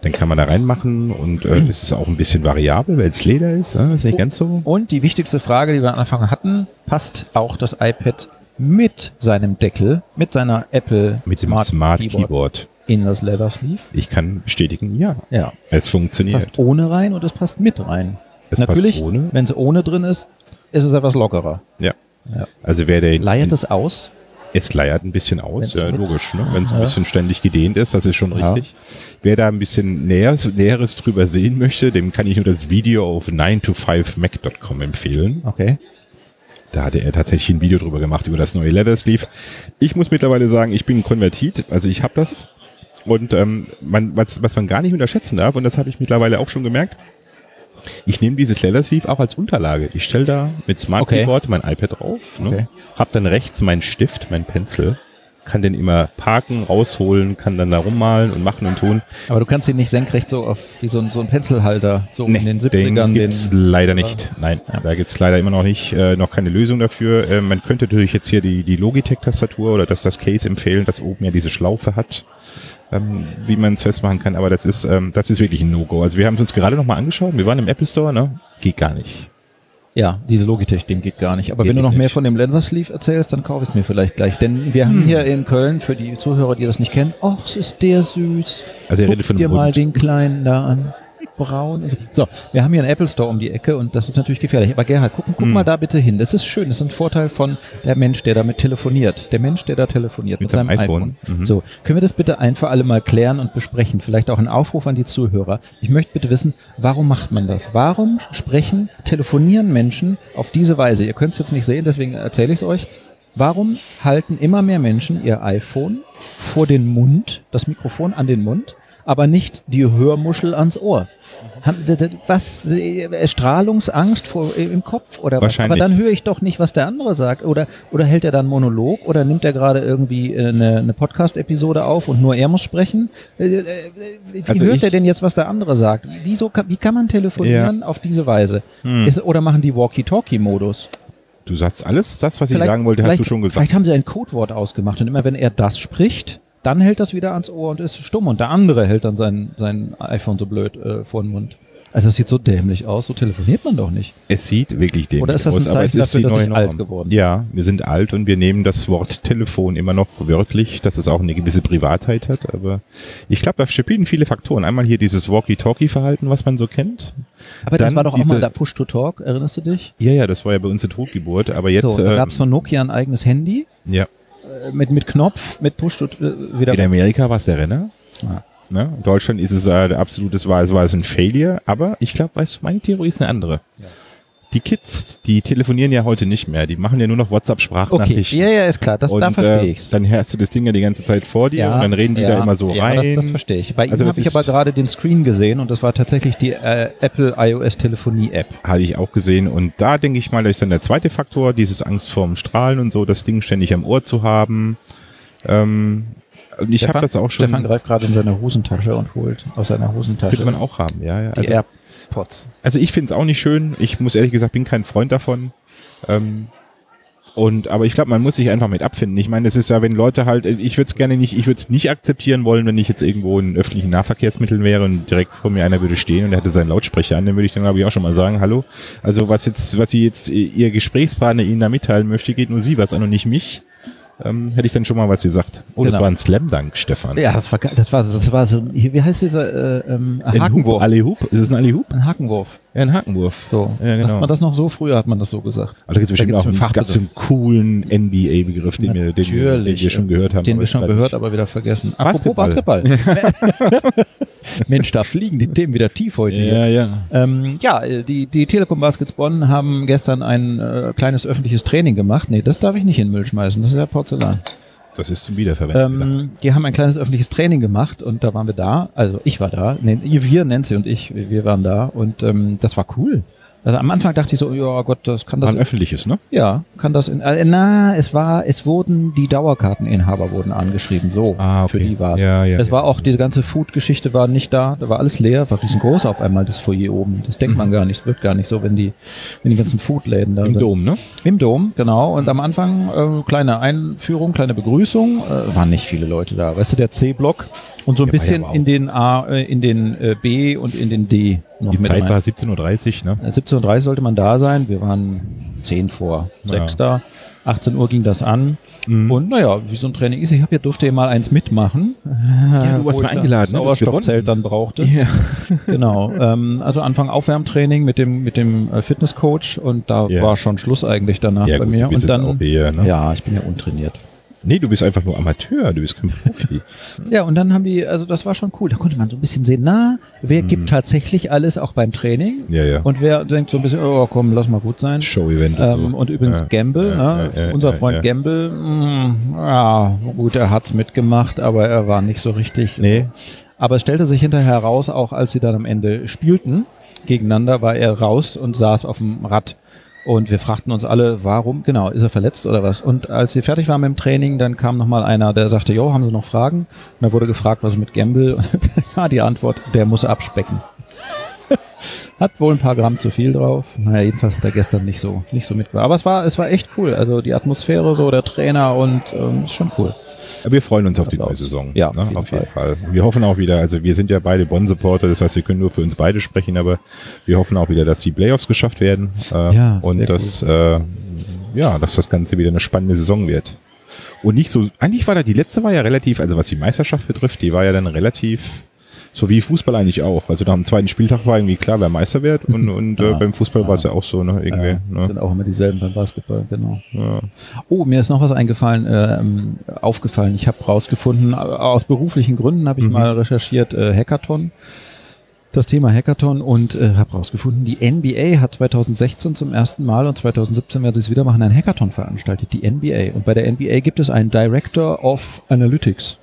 dann kann man da reinmachen und äh, es ist auch ein bisschen variabel, weil es Leder ist. Ne? Ist nicht ganz so. Und die wichtigste Frage, die wir am Anfang hatten, passt auch das iPad mit seinem Deckel, mit seiner Apple Mit dem Smart, Keyboard. in das Leather Sleeve? Ich kann bestätigen, ja. Ja. Es funktioniert. Passt ohne rein und es passt mit rein. Es Natürlich, wenn es ohne drin ist, ist es etwas lockerer. Ja. Ja. Also wer der Leiert es aus? Es leiert ein bisschen aus, ja, logisch, ne? wenn es ein Ja. bisschen ständig gedehnt ist, das ist schon Ja. richtig. Wer da ein bisschen Näheres, Näheres drüber sehen möchte, dem kann ich nur das Video auf 9to5mac.com empfehlen. Okay. Da hatte er tatsächlich ein Video drüber gemacht, über das neue Leather Sleeve. Ich muss mittlerweile sagen, ich bin konvertiert, also ich habe das. Und ähm, man, was, was man gar nicht unterschätzen darf, und das habe ich mittlerweile auch schon gemerkt, ich nehme dieses Leather Sleeve auch als Unterlage. Ich stelle da mit Smart Okay. Keyboard mein iPad drauf, ne? Okay. hab dann rechts meinen Stift, mein Pencil, kann den immer parken, rausholen, kann dann da rummalen und machen und tun. Aber du kannst ihn nicht senkrecht so auf wie so ein, so ein Penselhalter, so in den 70ern. den Den, gibt's leider nicht. Nein, Ja. da gibt's leider immer noch nicht, äh, noch keine Lösung dafür. Äh, man könnte natürlich jetzt hier die, die Logitech-Tastatur oder das, das Case empfehlen, das oben ja diese Schlaufe hat, ähm, wie man es festmachen kann. Aber das ist, ähm, das ist wirklich ein No-Go. Also wir haben es uns gerade noch mal angeschaut. Wir waren im Apple Store, ne? Geht gar nicht. ja, diese Logitech-Ding geht gar nicht. Aber Geht wenn du noch nicht. mehr von dem Leather Sleeve erzählst, dann kaufe ich es mir vielleicht gleich. Denn wir haben hier in Köln, für die Zuhörer, die das nicht kennen, ach, es ist der süß. Also er Guck redet von dir mal den Kleinen da an. Braun. Und so. so, wir haben hier einen Apple Store um die Ecke und das ist natürlich gefährlich. Aber Gerhard, guck, Hm. guck mal da bitte hin. Das ist schön. Das ist ein Vorteil von der Mensch, der damit telefoniert. Der Mensch, der da telefoniert mit, Mit seinem seinem iPhone. iPhone. Mhm. So, können wir das bitte ein für alle mal klären und besprechen? Vielleicht auch ein Aufruf an die Zuhörer. Ich möchte bitte wissen, warum macht man das? Warum sprechen, telefonieren Menschen auf diese Weise? Ihr könnt es jetzt nicht sehen, deswegen erzähle ich es euch. Warum halten immer mehr Menschen ihr iPhone vor den Mund, das Mikrofon an den Mund, aber nicht die Hörmuschel ans Ohr. Was? äh, Strahlungsangst vor, äh, im Kopf oder was? Aber dann höre ich doch nicht, was der andere sagt. Oder, oder hält er dann einen Monolog oder nimmt er gerade irgendwie äh, eine, eine Podcast-Episode auf und nur er muss sprechen? Wie Also hört ich- er denn jetzt, was der andere sagt? Wieso, wie kann man telefonieren auf diese Weise? Hm. Ist, oder machen die Walkie-Talkie-Modus? Du sagst alles, das, was ich Vielleicht- sagen wollte, hast du schon gesagt. Vielleicht haben sie ein Codewort ausgemacht und immer wenn er das spricht, dann hält das wieder ans Ohr und ist stumm und der andere hält dann sein, sein iPhone so blöd äh, vor den Mund. Also das sieht so dämlich aus, so telefoniert man doch nicht. Es sieht wirklich dämlich Oder ist das aus, ein es Zeichen dafür, dass ich alt geworden Ja, wir sind alt und wir nehmen das Wort Telefon immer noch wörtlich, dass es auch eine gewisse Privatheit hat. Aber ich glaube, da spielen viele Faktoren. Einmal hier dieses Walkie-Talkie-Verhalten, was man so kennt. Aber das Dann war doch auch mal da Push-to-Talk, erinnerst du dich? Ja, ja, das war ja bei uns eine Totgeburt. Aber jetzt, so, da ähm, gab es von Nokia ein eigenes Handy ja, mit, mit Knopf, mit Push äh, wieder. in Amerika war es der Renner. Ja. Ne? In Deutschland ist es äh, der absolute, war, es war es ein Failure. Aber ich glaube, weißt du, meine Theorie ist eine andere. Die Kids, die telefonieren ja heute nicht mehr. Die machen ja nur noch Okay, WhatsApp-Sprachnachrichten. ja, ja, ist klar, das, da Und, verstehe äh, ich's. Dann hast du das Ding ja die ganze Zeit vor dir und dann reden die ja, da immer so ja, rein. Das, das verstehe ich. Bei Also ihm habe ich aber gerade den Screen gesehen und das war tatsächlich die äh, Apple iOS Telefonie App. Habe ich auch gesehen. Und da denke ich mal, das ist dann der zweite Faktor, dieses Angst vorm Strahlen und so, das Ding ständig am Ohr zu haben. Ähm, und ich habe das auch schon, Stefan greift gerade in seine Hosentasche und holt aus seiner Hosentasche könnte man auch haben, ja. ja. die Also, AirPods. also ich finde es auch nicht schön. Ich muss ehrlich gesagt, bin kein Freund davon. Ähm, und aber ich glaube, man muss sich einfach mit abfinden. Ich meine, es ist ja, wenn Leute halt, ich würde es gerne nicht, ich würde es nicht akzeptieren wollen, wenn ich jetzt irgendwo in öffentlichen Nahverkehrsmitteln wäre und direkt vor mir einer würde stehen und der hätte seinen Lautsprecher an, dann würde ich dann glaube ich auch schon mal sagen, hallo. Also was jetzt, was sie jetzt äh, ihr Gesprächspartner ihnen da mitteilen möchte, geht nur sie was an und nicht mich. Ähm, hätte ich dann schon mal was gesagt. Oh, das Genau. war ein Slam Dunk, Stefan. Ja, das war, das war, so- das war so, wie heißt dieser, äh, ähm, Ein Hakenwurf. Alley-Hoop? Ist es ein Alley-Hoop? Ein Hakenwurf. Ja, ein Hakenwurf. So. Ja, genau. man das noch so? Früher hat man das so gesagt. Also da gibt es bestimmt auch einen, gab's einen coolen NBA-Begriff, den wir, den, den wir schon gehört haben. Den wir schon gehört, aber wieder vergessen. Apropos Basketball. Basketball. <laughs> <laughs> Mensch, da fliegen die Themen wieder tief heute hier. Ja, ja. Ähm, ja, äh, die, die Telekom Baskets Bonn haben gestern ein äh, kleines öffentliches Training gemacht. Nee, das darf ich nicht in den Müll schmeißen, das ist ja Porzellan. Das ist zum Wiederverwenden. Ähm, die haben ein kleines öffentliches Training gemacht und da waren wir da. Also ich war da, nee, wir, Nancy und ich, wir waren da und ähm, das war cool. Also am Anfang dachte ich so, ja Gott, das kann War das ein öffentliches, ne? ja, kann das in, äh, na, es war, es wurden, die Dauerkarteninhaber wurden angeschrieben, so, Ah, okay. für die war es. Ja, ja, es ja. war auch, die ganze Food-Geschichte war nicht da, da war alles leer, war riesengroß auf einmal, das Foyer oben. Das denkt man gar nicht, wird gar nicht so, wenn die, wenn die ganzen Foodläden da Mhm. Im sind. Dom, ne? Im Dom, genau. Und am Anfang äh, kleine Einführung, kleine Begrüßung, äh, waren nicht viele Leute da. Weißt du, der C-Block und so ein war ja bisschen in den A, äh, in den äh, B und in den D Die Zeit rein. war 17.30 Uhr, ne? 17.30 Uhr sollte man da sein. Wir waren 10 vor 6 da. 18 Uhr ging das an. Mhm. Und naja, wie so ein Training ist, ich habe ja durfte ja mal eins mitmachen. Ja, du warst mal eingeladen, ne? Sauerstoffzelt dann brauchte. Ja. <laughs> Genau. Ähm, also Anfang Aufwärmtraining mit dem, mit dem äh, Fitnesscoach und da Ja. war schon Schluss eigentlich danach Ja, bei gut, mir. Und dann, auch eher, ne? ja, ich bin ja untrainiert. Nee, du bist einfach nur Amateur, du bist kein Profi. <laughs> Ja, und dann haben die, also das war schon cool. Da konnte man so ein bisschen sehen, na, wer gibt tatsächlich alles auch beim Training? Mhm. ja, ja. Und wer denkt so ein bisschen, oh komm, lass mal gut sein. Show-Event Ähm, so. und übrigens Ja, Gamble, ja, ne? ja, unser Freund. Gamble, mh, ja, gut, er hat's mitgemacht, aber er war nicht so richtig. Nee, Aber es stellte sich hinterher heraus, auch als sie dann am Ende spielten gegeneinander, war er raus und saß auf dem Rad. Und wir fragten uns alle, warum, genau, ist er verletzt oder was? Und als sie fertig waren mit dem Training, dann kam nochmal einer, der sagte, jo, haben Sie noch Fragen? Und da wurde gefragt, was ist mit Gamble? Und <laughs> ja, die Antwort, der muss abspecken. <laughs> Hat wohl ein paar Gramm zu viel drauf. Naja, jedenfalls hat er gestern nicht so, nicht so mitgemacht. Aber es war, es war echt cool. Also die Atmosphäre, so der Trainer und ähm, ist schon cool. Wir freuen uns auf die neue. Saison. Ja, ne? auf jeden auf jeden Fall. Wir hoffen auch wieder, also wir sind ja beide Bonn-Supporter, das heißt, wir können nur für uns beide sprechen, aber wir hoffen auch wieder, dass die Playoffs geschafft werden äh, Ja, und dass, äh, ja, dass das Ganze wieder eine spannende Saison wird. Und nicht so, eigentlich war da, die letzte war ja relativ, also was die Meisterschaft betrifft, die war ja dann relativ, so wie Fußball eigentlich auch. Also nach dem zweiten Spieltag war irgendwie klar, wer Meister wird und, <laughs> und äh, Ja, beim Fußball war es ja auch so, ne, irgendwie. Ja, ne? Sind auch immer dieselben beim Basketball, genau. Ja. Oh, mir ist noch was eingefallen, ähm, aufgefallen. Ich habe rausgefunden, äh, aus beruflichen Gründen habe ich Mhm. mal recherchiert, äh, Hackathon. Das Thema Hackathon und äh, habe rausgefunden, die NBA hat 2016 zum ersten Mal und 2017 werden sie es wieder machen, ein Hackathon veranstaltet, die NBA. Und bei der NBA gibt es einen Director of Analytics.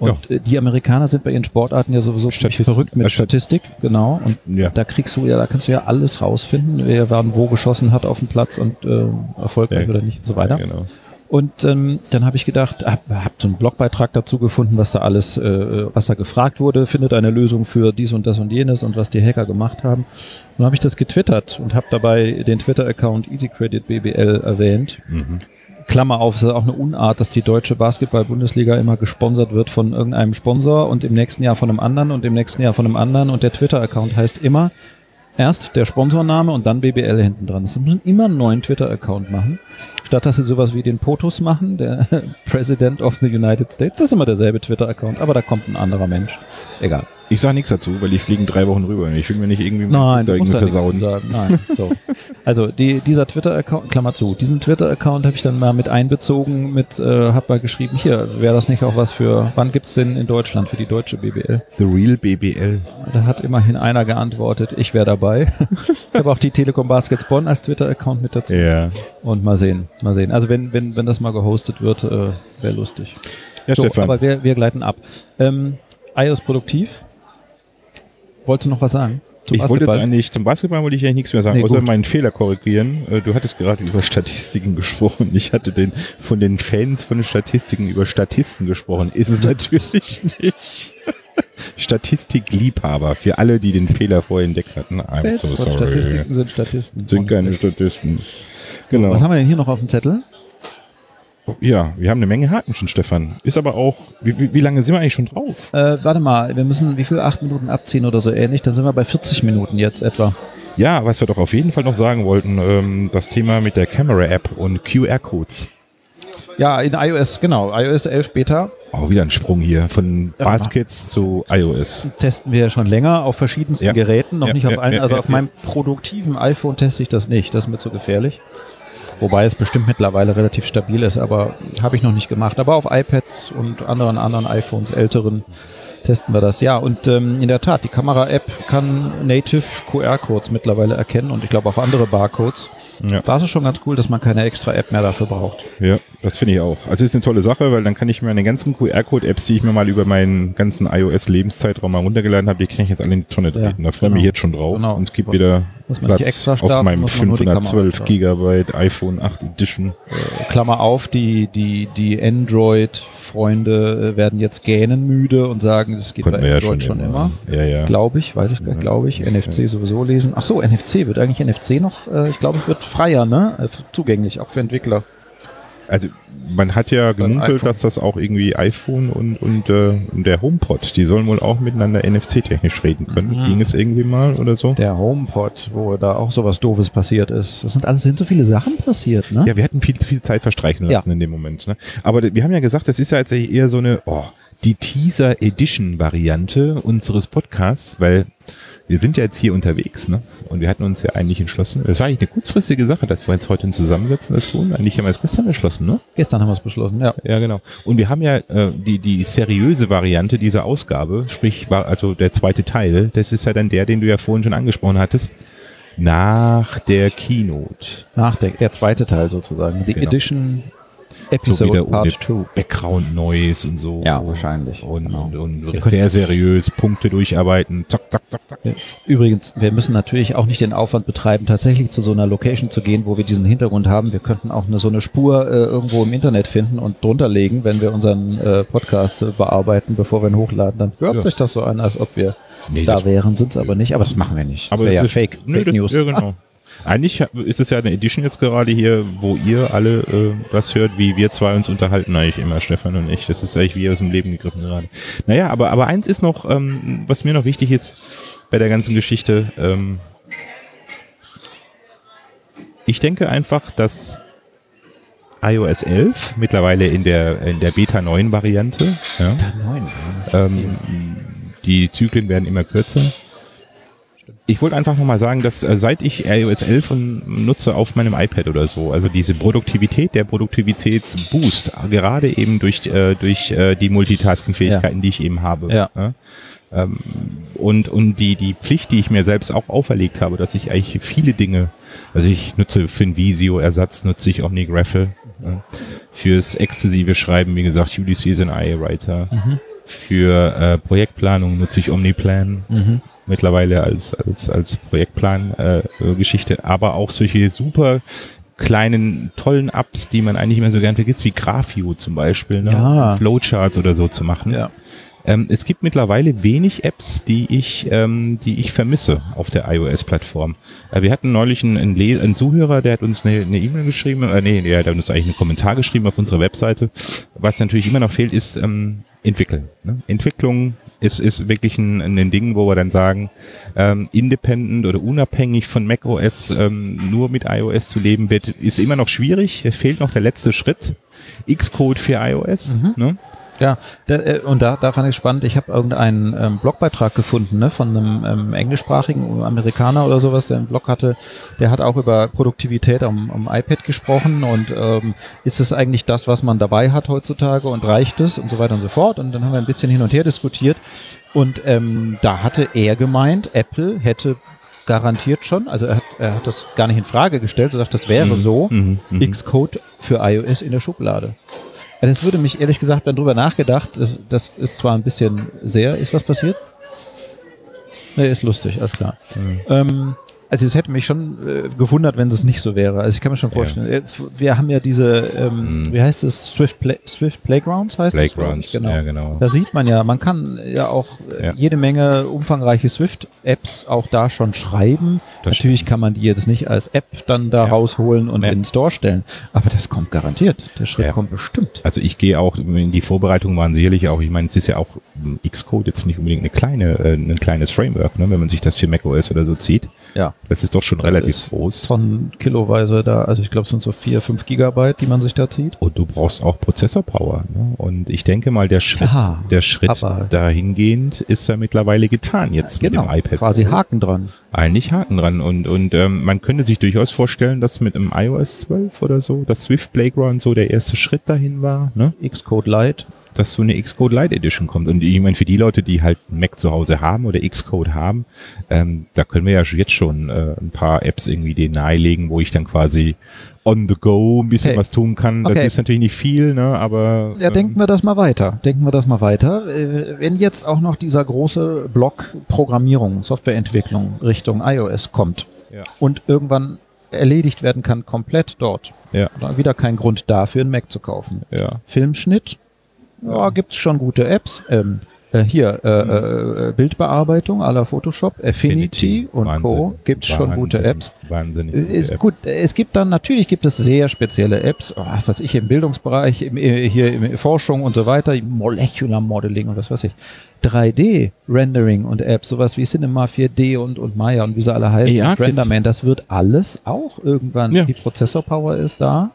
Und äh, die Amerikaner sind bei ihren Sportarten ja sowieso Statist- verrückt mit Stat- Statistik, genau. Und Ja. da kriegst du ja, da kannst du ja alles rausfinden, wer wann wo geschossen hat auf dem Platz und äh, erfolgreich Ja. oder nicht und so weiter. Ja, genau. Und ähm, dann habe ich gedacht, hab, hab so einen Blogbeitrag dazu gefunden, was da alles, äh, was da gefragt wurde, findet eine Lösung für dies und das und jenes und was die Hacker gemacht haben. Und dann habe ich das getwittert und habe dabei den Twitter-Account EasyCreditBBL erwähnt. Mhm. Klammer auf, es ist auch eine Unart, dass die deutsche Basketball-Bundesliga immer gesponsert wird von irgendeinem Sponsor und im nächsten Jahr von einem anderen und im nächsten Jahr von einem anderen und der Twitter-Account heißt immer erst der Sponsorname und dann BBL hinten dran. Sie müssen immer einen neuen Twitter-Account machen. Statt dass sie sowas wie den POTUS machen, der <laughs> President of the United States, das ist immer derselbe Twitter-Account, aber da kommt ein anderer Mensch. Egal. Ich sage nichts dazu, weil die fliegen drei Wochen rüber. Ich will mir nicht irgendwie Nein, da irgendwie versauen. Nein, <laughs> so. Also die, dieser Twitter-Account, Klammer zu, diesen Twitter-Account habe ich dann mal mit einbezogen, mit, äh, hab mal geschrieben, hier, wäre das nicht auch was für, wann gibt's denn in Deutschland für die deutsche BBL? The Real BBL. Da hat immerhin einer geantwortet, ich wäre dabei. <laughs> ich habe auch die Telekom Baskets Bonn als Twitter-Account mit dazu. Ja. Und mal sehen, mal sehen. Also wenn, wenn, wenn das mal gehostet wird, äh, wäre lustig. Ja, so, Stefan. aber wir, wir gleiten ab. Ähm, iOS produktiv. Wolltest du noch was sagen? Zum ich wollte jetzt Basketball? eigentlich, zum Basketball wollte ich eigentlich nichts mehr sagen, Nee, außer gut. meinen Fehler korrigieren. Äh, Du hattest gerade über Statistiken gesprochen. Ich hatte den von den Fans von Statistiken über Statisten gesprochen. Ist es natürlich <laughs> nicht. Statistikliebhaber. Für alle, die den Fehler vorher entdeckt hatten. I'm Fans so sorry. Statistiken sind Statisten. Sind keine Statisten. Genau. Was haben wir denn hier noch auf dem Zettel? Ja, wir haben eine Menge Haken schon, Stefan. Ist aber auch, wie, wie, wie lange sind wir eigentlich schon drauf? Äh, warte mal, wir müssen wie viel? Acht Minuten abziehen oder so ähnlich. Dann sind wir bei 40 Minuten jetzt etwa. Ja, was wir doch auf jeden Fall noch sagen wollten, ähm, das Thema mit der Camera-App und QR-Codes. Ja, in iOS, genau. iOS 11 Beta Auch wieder ein Sprung hier von Ja. Baskets zu iOS. testen wir ja schon länger auf verschiedensten Ja. Geräten, noch Ja, nicht auf allen. also auf meinem produktiven iPhone teste ich das nicht. Das ist mir zu gefährlich. Wobei es bestimmt mittlerweile relativ stabil ist, aber habe ich noch nicht gemacht. Aber auf iPads und anderen anderen iPhones, älteren, testen wir das. Ja, und ähm, in der Tat, die Kamera-App kann native QR-Codes mittlerweile erkennen und ich glaube auch andere Barcodes. Ja. Das ist schon ganz cool, dass man keine extra App mehr dafür braucht. Ja, das finde ich auch. Also ist eine tolle Sache, weil dann kann ich mir meine ganzen QR-Code-Apps, die ich mir mal über meinen ganzen iOS-Lebenszeitraum mal runtergeladen habe, die kann ich jetzt alle in die Tonne Ja, treten. Da freue ich genau. mich jetzt schon drauf. Genau. Und es gibt wieder Muss man nicht Platz extra auf starten, meinem die Kamera 512 starten. Gigabyte iPhone 8 Edition. Klammer auf, die, die, die Android-Freunde äh, werden jetzt gähnen müde und sagen, das geht Konnten bei wir ja Android schon schon immer. immer. Ja, ja. Glaube ich, weiß ich, glaube ich. NFC sowieso lesen. Ach so, NFC wird eigentlich NFC noch, äh, ich glaube, es wird freier, ne? Äh, zugänglich, auch für Entwickler. Also man hat ja gemunkelt, dass das auch irgendwie iPhone und, und, äh, der HomePod, die sollen wohl auch miteinander NFC-technisch reden können. Mhm. Ging es irgendwie mal oder so? Der HomePod, wo da auch sowas Doofes passiert ist. Das sind alles, sind so viele Sachen passiert, ne? Ja, wir hatten viel zu viel Zeit verstreichen lassen Ja. in dem Moment. Ne? Aber wir haben ja gesagt, das ist ja jetzt eher so eine, oh, die Teaser Edition Variante unseres Podcasts, weil wir sind ja jetzt hier unterwegs, ne? Und wir hatten uns ja eigentlich entschlossen, es war eigentlich eine kurzfristige Sache, dass wir jetzt heute Zusammensetzen das tun. Eigentlich haben wir es gestern entschlossen, ne? Gestern haben wir es beschlossen, ja. Ja, genau. Und wir haben ja äh, die, die seriöse Variante dieser Ausgabe, sprich, war also der zweite Teil, das ist ja dann der, den du ja vorhin schon angesprochen hattest, nach der Keynote. Nach der, der zweite Teil sozusagen. Die Genau. Edition So Episode ohne Part 2. Background Noise und so. Ja, wahrscheinlich. Und, Genau. und, und Wir sehr seriös, Punkte durcharbeiten, zack, zack, zack, zack. Übrigens, wir müssen natürlich auch nicht den Aufwand betreiben, tatsächlich zu so einer Location zu gehen, wo wir diesen Hintergrund haben. Wir könnten auch eine, so eine Spur äh, irgendwo im Internet finden und drunter legen, wenn wir unseren äh, Podcast äh, bearbeiten, bevor wir ihn hochladen. Dann hört Ja. sich das so an, als ob wir Nee, da das- wären, sind es aber nicht. Aber das machen wir nicht. Das Aber wäre ja das ist- Fake, Nö, Fake das, News. Ja, genau. <laughs> Eigentlich ist es ja eine Edition jetzt gerade hier, wo ihr alle äh, das hört, wie wir zwei uns unterhalten eigentlich immer, Stefan und ich. Das ist eigentlich wie aus dem Leben gegriffen gerade. Naja, aber, aber eins ist noch, ähm, was mir noch wichtig ist bei der ganzen Geschichte. Ähm, ich denke einfach, dass iOS 11 mittlerweile in der, in der Beta 9 Variante, ja, Neun. ähm, die Zyklen werden immer kürzer. Ich wollte einfach nochmal sagen, dass äh, seit ich iOS 11 und nutze auf meinem iPad oder so, also diese Produktivität, der Produktivitätsboost, gerade eben durch, äh, durch äh, die Multitasking-Fähigkeiten, die ich eben habe. Ja. Ähm, und und die, die Pflicht, die ich mir selbst auch auferlegt habe, dass ich eigentlich viele Dinge, also ich nutze für einen Visio-Ersatz, nutze ich OmniGraffle. Ja. Fürs exzessive Schreiben, wie gesagt, Ulysses and iWriter. Für äh, Projektplanung nutze ich Omniplan Mhm. Mittlerweile als, als, als Projektplan-Geschichte, äh, aber auch solche super kleinen, tollen Apps, die man eigentlich immer so gern vergisst, wie Graphio zum Beispiel, ne? Ja. Flowcharts oder so zu machen. Ja. Ähm, es gibt mittlerweile wenig Apps, die ich, ähm, die ich vermisse auf der iOS-Plattform. Äh, wir hatten neulich einen, einen, Le einen Zuhörer, der hat uns eine E-Mail geschrieben, äh, nee, der hat uns eigentlich einen Kommentar geschrieben auf unserer Webseite. Was natürlich immer noch fehlt, ist ähm, entwickeln. Ne? Entwicklung ist, ist wirklich ein, ein Ding, wo wir dann sagen, ähm, independent oder unabhängig von macOS ähm, nur mit iOS zu leben wird, ist immer noch schwierig. Es fehlt noch der letzte Schritt. Xcode für iOS. Ne? Ja, da, äh, und da, da fand ich spannend, ich habe irgendeinen ähm, Blogbeitrag gefunden ne, von einem ähm, englischsprachigen Amerikaner oder sowas, der einen Blog hatte, der hat auch über Produktivität am, am iPad gesprochen und ähm, ist es eigentlich das, was man dabei hat heutzutage und reicht es und so weiter und so fort. Und dann haben wir ein bisschen hin und her diskutiert und ähm, da hatte er gemeint, Apple hätte garantiert schon, also er hat, er hat das gar nicht in Frage gestellt, er sagt, das wäre so, Mhm, mhm. Xcode für iOS in der Schublade. Ja, Das würde mich ehrlich gesagt dann drüber nachgedacht. Das, das ist zwar ein bisschen sehr. Ist was passiert? Nee, ist lustig, alles klar. Ähm, also es hätte mich schon äh, gewundert, wenn das nicht so wäre. Also ich kann mir schon vorstellen. äh, Wir haben ja diese, ähm, Mhm. wie heißt es, Swift, Play, Swift Playgrounds heißt es? Playgrounds, ich, Genau. ja genau. Da sieht man ja, man kann ja auch äh, Ja. jede Menge umfangreiche Swift-Apps auch da schon schreiben. Das Natürlich kann man die jetzt nicht als App dann da Ja. rausholen und Ja. in den Store stellen. Aber das kommt garantiert. Der Schritt Ja. kommt bestimmt. Also ich gehe auch in die Vorbereitung waren sicherlich auch, ich meine, es ist ja auch ähm, Xcode jetzt nicht unbedingt eine kleine, äh, ein kleines Framework, ne, wenn man sich das für macOS oder so zieht. Ja. Das ist doch schon relativ groß. Von kiloweise da, also ich glaube, es sind so vier, fünf Gigabyte, die man sich da zieht. Und du brauchst auch Prozessorpower. Ne? Und ich denke mal, der Schritt, Klar, der Schritt dahingehend ist ja mittlerweile getan jetzt Genau, mit dem iPad. quasi. Haken dran. Eigentlich Haken dran. Und, und ähm, man könnte sich durchaus vorstellen, dass mit einem iOS 12 oder so, das Swift Playground so der erste Schritt dahin war. Ne? Xcode Lite. Dass so eine Xcode Lite Edition kommt. Und ich meine, für die Leute, die halt Mac zu Hause haben oder Xcode haben, ähm, da können wir ja jetzt schon äh, ein paar Apps irgendwie denen nahelegen, wo ich dann quasi on the go ein bisschen Okay. was tun kann. Das Okay. ist natürlich nicht viel, ne, aber Ja, ähm, denken wir das mal weiter. Denken wir das mal weiter. Äh, Wenn jetzt auch noch dieser große Block Programmierung, Softwareentwicklung Richtung iOS kommt Ja. und irgendwann erledigt werden kann, komplett dort. Ja. Dann wieder kein Grund dafür, einen Mac zu kaufen. ja. Filmschnitt, ja, gibt's schon gute Apps. Ähm, äh, hier, äh, äh, Bildbearbeitung à la Photoshop, Affinity, und Co. Wahnsinn. gibt's schon gute Wahnsinn. Apps. Wahnsinnig. Äh, gute Ist App. gut, es gibt dann, natürlich gibt es sehr spezielle Apps, oh, was weiß ich, im Bildungsbereich, im, äh, hier in Forschung und so weiter, Molecular Modeling und was weiß ich. 3D-Rendering und Apps, sowas wie Cinema 4D und, und Maya und wie sie alle heißen, Ja, und Renderman, das wird alles auch irgendwann, Ja. die Prozessorpower ist da.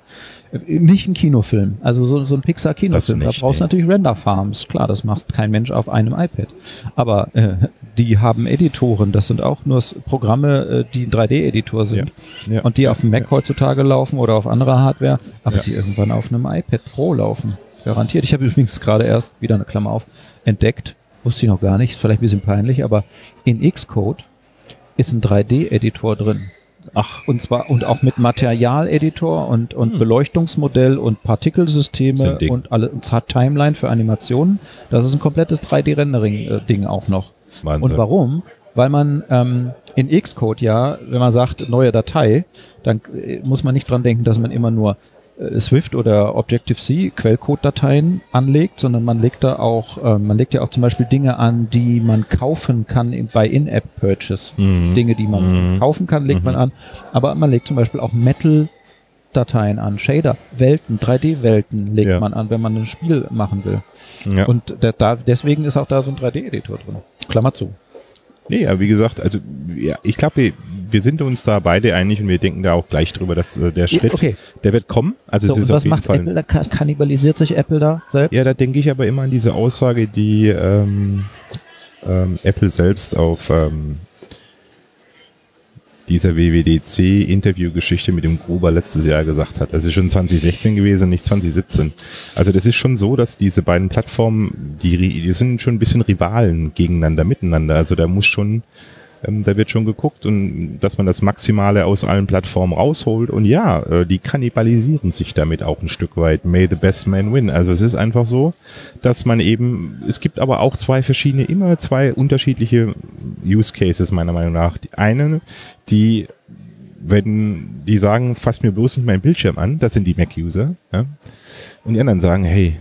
Nicht ein Kinofilm, also so, so ein Pixar-Kinofilm. Da brauchst du natürlich Render-Farms. Klar, das macht kein Mensch auf einem iPad. Aber äh, die haben Editoren. Das sind auch nur Programme, äh, die ein 3D-Editor sind. Ja. Und die auf dem Mac heutzutage laufen oder auf anderer Hardware, aber Ja. die irgendwann auf einem iPad Pro laufen. Garantiert. Ich habe <laughs> übrigens gerade erst wieder eine Klammer auf entdeckt. Wusste ich noch gar nicht. Vielleicht ein bisschen peinlich, aber in Xcode ist ein 3D-Editor drin. Ach, Und zwar und auch mit Materialeditor und, und Hm. Beleuchtungsmodell und Partikelsysteme und alle und zwar Timeline für Animationen. Das ist ein komplettes 3D-Rendering-Ding auch noch. Wahnsinn. Und warum? Weil man ähm, in Xcode ja, wenn man sagt neue Datei, dann äh, muss man nicht dran denken, dass man immer nur äh, Swift oder Objective-C Quellcode-Dateien anlegt, sondern man legt da auch, äh, man legt ja auch zum Beispiel Dinge an, die man kaufen kann in, bei In-App-Purchase. Mhm. Dinge, die man Mhm. kaufen kann, legt man an. Aber man legt zum Beispiel auch Metal-Dateien an, Shader, Welten, 3D-Welten legt Ja. man an, wenn man ein Spiel machen will. Ja. Und da, da, deswegen ist auch da so ein 3D-Editor drin. Klammer zu. Nee, aber wie gesagt, also ja, ich glaube, wir, wir sind uns da beide einig und wir denken da auch gleich drüber, dass äh, der Schritt, Okay. der wird kommen. Also So, es ist auf was jeden macht Fall. Apple? Da ka- kannibalisiert sich Apple da selbst? Ja, da denke ich aber immer an diese Aussage, die ähm, ähm, Apple selbst auf ähm, dieser WWDC-Interviewgeschichte mit dem Gruber letztes Jahr gesagt hat. Das ist schon 2016 gewesen, nicht 2017. Also das ist schon so, dass diese beiden Plattformen, die, die sind schon ein bisschen Rivalen gegeneinander, miteinander. Also da muss schon Ähm, da wird schon geguckt und dass man das Maximale aus allen Plattformen rausholt. Und ja, äh, die kannibalisieren sich damit auch ein Stück weit. May the best man win. Also es ist einfach so, dass man eben, es gibt aber auch zwei verschiedene, immer zwei unterschiedliche Use Cases meiner Meinung nach. Die eine, die wenn die sagen, fass mir bloß nicht meinen Bildschirm an, das sind die Mac-User, ja? und die anderen sagen, hey,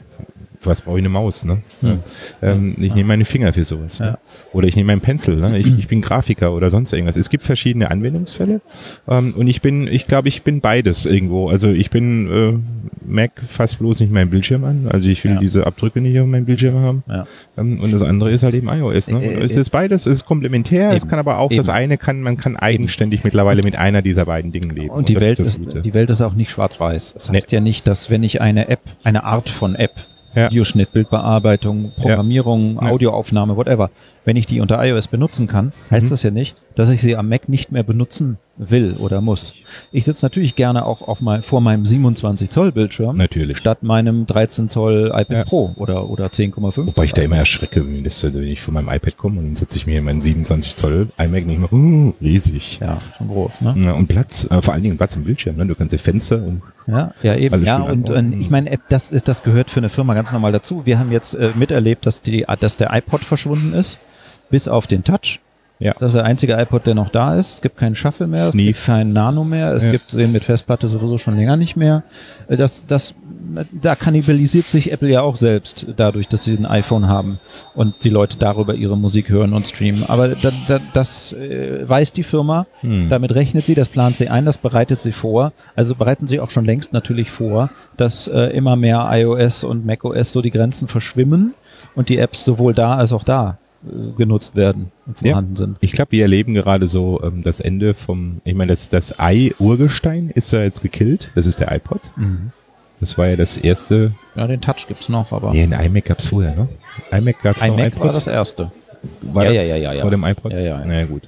was brauche ich eine Maus, ne? Hm. Ähm, ich nehme meine Finger für sowas. Ja. Ne? Oder ich nehme meinen Pencil, ne? ich, <clears throat> ich bin Grafiker oder sonst irgendwas. Es gibt verschiedene Anwendungsfälle ähm, und ich bin, ich glaube, ich bin beides irgendwo. Also ich bin äh, Mac fast bloß nicht meinen Bildschirm an. Also ich will Ja. diese Abdrücke nicht auf meinem Bildschirm haben. Ja. Ähm, und das andere ist halt eben iOS. Ne? Äh, äh, es ist beides, es ist komplementär. Es Eben. kann aber auch das Eben. eine kann, man kann eigenständig mittlerweile mit einer dieser beiden Dingen leben. Und die das Welt das ist, Gute. die Welt ist auch nicht schwarz-weiß. Das Nee. heißt ja nicht, dass wenn ich eine App, eine Art von App, Ja. Videoschnitt, Bildbearbeitung, Programmierung, Ja. Audioaufnahme, whatever, wenn ich die unter iOS benutzen kann, heißt Mhm. das ja nicht, dass ich sie am Mac nicht mehr benutzen will oder muss. Ich sitze natürlich gerne auch auf mein, vor meinem 27 Zoll Bildschirm Natürlich. statt meinem 13 Zoll iPad Ja. Pro oder, oder 10,5. Wobei ich da immer erschrecke, wenn, ich von meinem iPad komme und dann setze ich mir meinen 27 Zoll iMac nicht mehr, uh, riesig. ja, schon groß, ne? Ja, und Platz, äh, vor allen Dingen Platz im Bildschirm. Ne? Du kannst die Fenster und Ja, ja eben. Ja, und, und ich meine, App, das ist, das gehört für eine Firma ganz normal dazu. Wir haben jetzt äh, miterlebt, dass die, dass der iPod verschwunden ist, bis auf den Touch. Ja. Das ist der einzige iPod, der noch da ist. Es gibt keinen Shuffle mehr, es Sneak. gibt keinen Nano mehr, es Ja. gibt den mit Festplatte sowieso schon länger nicht mehr. Äh, Das, das, da kannibalisiert sich Apple ja auch selbst dadurch, dass sie ein iPhone haben und die Leute darüber ihre Musik hören und streamen. Aber da, da, das äh, weiß die Firma, Hm. damit rechnet sie, das plant sie ein, das bereitet sie vor. Also bereiten sie auch schon längst natürlich vor, dass äh, immer mehr iOS und macOS so die Grenzen verschwimmen und die Apps sowohl da als auch da genutzt werden und Ja. vorhanden sind. Ich glaube, wir erleben gerade so ähm, das Ende vom, ich meine, das, das Ei-Urgestein ist ja jetzt gekillt. Das ist der iPod. Mhm. Das war ja das erste. Ja, den Touch gibt's noch, aber Nee, ein iMac gab's vorher, ne? iMac gab's noch iMac iPod. war das erste. War Ja, das ja, ja, ja, ja. vor dem iPod? Ja, ja, ja. Naja, gut.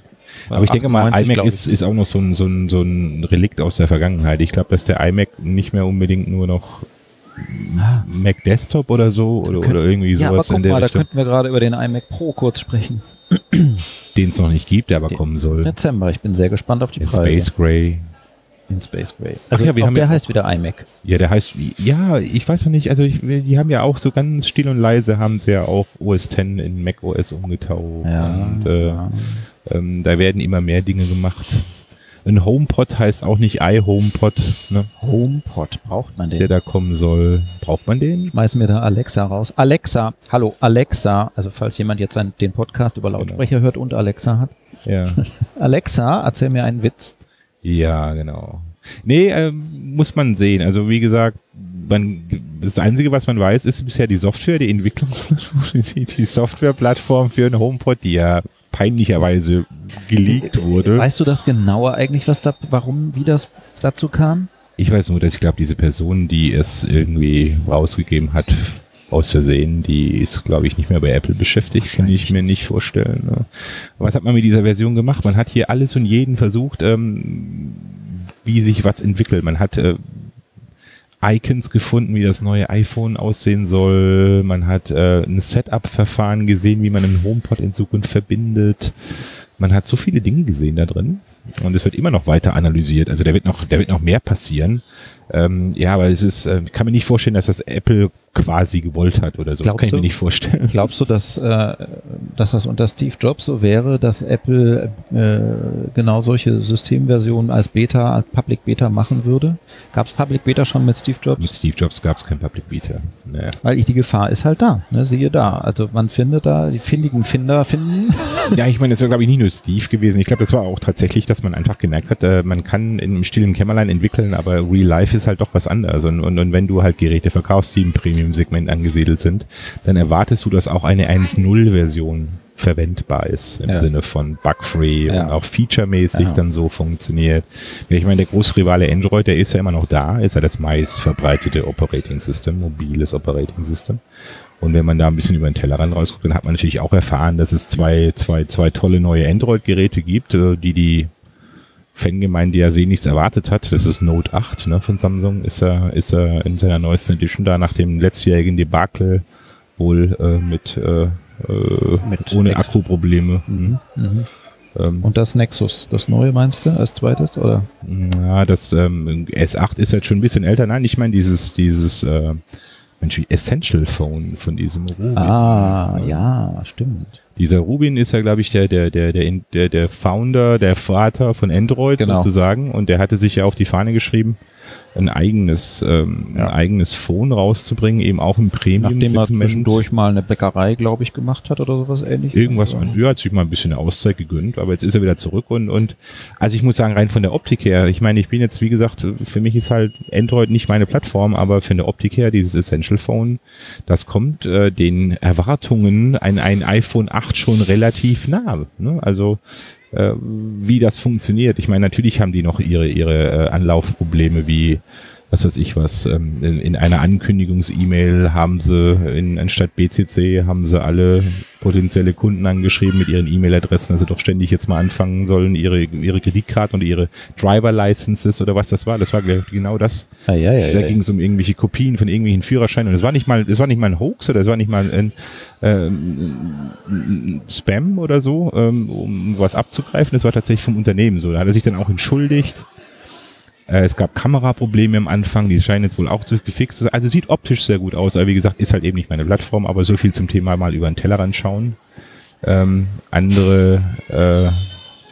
Aber ich denke mal, 98, iMac ist, ist auch noch so ein, so, ein, so ein Relikt aus der Vergangenheit. Ich glaube, dass der iMac nicht mehr unbedingt nur noch. Mac Desktop oder so oder, oder irgendwie Ja, aber sowas guck in der mal, da Richtung, könnten wir gerade über den iMac Pro kurz sprechen. den es noch nicht gibt, der aber Den- kommen soll. Dezember, ich bin sehr gespannt auf die In Preise. Space Gray. In Space Gray. Ach Also ja, wir haben der ja- heißt wieder iMac. Ja, der heißt, ja, ich weiß noch nicht, also ich, die haben ja auch so ganz still und leise haben sie ja auch OS X in Mac OS umgetaucht. Und äh, ja. ähm, da werden immer mehr Dinge gemacht. Ein HomePod heißt auch nicht iHomePod, ne, HomePod, braucht man den? der da kommen soll. Braucht man den? Schmeißen wir da Alexa raus. Alexa, hallo, Alexa, also falls jemand jetzt einen, den Podcast über Lautsprecher hört und Alexa hat. Ja. <laughs> Alexa, erzähl mir einen Witz. Ja, genau. Nee, ähm, muss man sehen. Also wie gesagt, man, das Einzige, was man weiß, ist bisher die Software, die Entwicklung, die, die Softwareplattform für einen HomePod, die ja peinlicherweise geleakt wurde. Weißt du das genauer eigentlich, was da, warum, wie das dazu kam? Ich weiß nur, dass ich glaube, diese Person, die es irgendwie rausgegeben hat, aus Versehen, die ist, glaube ich, nicht mehr bei Apple beschäftigt, kann ich mir nicht vorstellen. Ne? Was hat man mit dieser Version gemacht? Man hat hier alles und jeden versucht, ähm, wie sich was entwickelt. Man hat äh, Icons gefunden, wie das neue iPhone aussehen soll. Man hat äh, ein Setup-Verfahren gesehen, wie man einen HomePod in Zukunft verbindet. Man hat so viele Dinge gesehen da drin und es wird immer noch weiter analysiert. Also da wird noch, da wird noch mehr passieren. Ähm, ja, aber es ist, äh, ich kann mir nicht vorstellen, dass das Apple quasi gewollt hat oder so. Glaubst kann ich mir nicht vorstellen. Glaubst du, dass, äh, dass das unter Steve Jobs so wäre, dass Apple äh, genau solche Systemversionen als Beta, als Public Beta machen würde? Gab es Public Beta schon mit Steve Jobs? Mit Steve Jobs gab es kein Public Beta. Naja. Weil ich, die Gefahr ist halt da, ne? siehe da. Also man findet da, die findigen Finder finden. Ja, ich meine, das war, glaube ich, nicht nur Steve gewesen. Ich glaube, das war auch tatsächlich, dass man einfach gemerkt hat, äh, man kann in einem stillen Kämmerlein entwickeln, aber Real Life ist halt doch was anderes. Und, und, und wenn du halt Geräte verkaufst, die im Premium-Segment angesiedelt sind, dann erwartest du, dass auch eine 1.0-Version verwendbar ist im Ja. Sinne von bug-free Ja. und auch featuremäßig Ja. dann so funktioniert. Ich meine, der Großrivale Android, der ist ja immer noch da, ist ja das meist verbreitete Operating System, mobiles Operating System. Und wenn man da ein bisschen über den Tellerrand rausguckt, dann hat man natürlich auch erfahren, dass es zwei, zwei, zwei tolle neue Android-Geräte gibt, äh, die die Fangemeinde ja sehnlichst erwartet hat. Das ist Note 8 ne, von Samsung, ist er, ist er in seiner neuesten Edition da nach dem letztjährigen Debakel wohl äh, mit, äh, äh, Mit ohne Ex- Akkuprobleme. Mhm. Mhm. Ähm, Und das Nexus, das neue meinst du als zweites? Oder? Ja, das ähm, S8 ist jetzt schon ein bisschen älter. Nein, ich meine dieses, dieses äh, Mensch, Essential Phone von diesem Rubin. Ah, ja, stimmt. Dieser Rubin ist ja, glaube ich, der, der, der, der, der, der Founder, der Vater von Android Genau. sozusagen. Und der hatte sich ja auf die Fahne geschrieben, ein eigenes, ähm, Ja. ein eigenes Phone rauszubringen, eben auch im Nachdem er zwischendurch mal eine Bäckerei, glaube ich, gemacht hat oder sowas ähnliches. Irgendwas Oder? an. Ja, hat sich mal ein bisschen eine Auszeit gegönnt, aber jetzt ist er wieder zurück und, und also ich muss sagen, rein von der Optik her, ich meine, ich bin jetzt, wie gesagt, für mich ist halt Android nicht meine Plattform, aber von der Optik her, dieses Essential Phone, das kommt äh, den Erwartungen an ein iPhone 8 schon relativ nah. Ne? Also wie das funktioniert. Ich meine, natürlich haben die noch ihre, ihre äh, Anlaufprobleme wie was weiß ich was, ähm, in, in einer Ankündigungs-E-Mail haben sie, in, anstatt BCC, haben sie alle potenzielle Kunden angeschrieben mit ihren E-Mail-Adressen, dass sie doch ständig jetzt mal anfangen sollen, ihre, ihre Kreditkarten oder ihre Driver-Licenses oder was das war. Das war genau das. Ah, ja, ja, Da ja. ging es um irgendwelche Kopien von irgendwelchen Führerscheinen. Und es war nicht mal, es war nicht mal ein Hoax oder es war nicht mal ein, ähm, ein Spam oder so, ähm, um was abzugreifen. Das war tatsächlich vom Unternehmen so. Da hat er sich dann auch entschuldigt. Äh, es gab Kameraprobleme am Anfang, die scheinen jetzt wohl auch zu gefixt. zu sein. Also sieht optisch sehr gut aus, aber wie gesagt, ist halt eben nicht meine Plattform, aber so viel zum Thema mal über den Tellerrand schauen. Ähm, andere äh,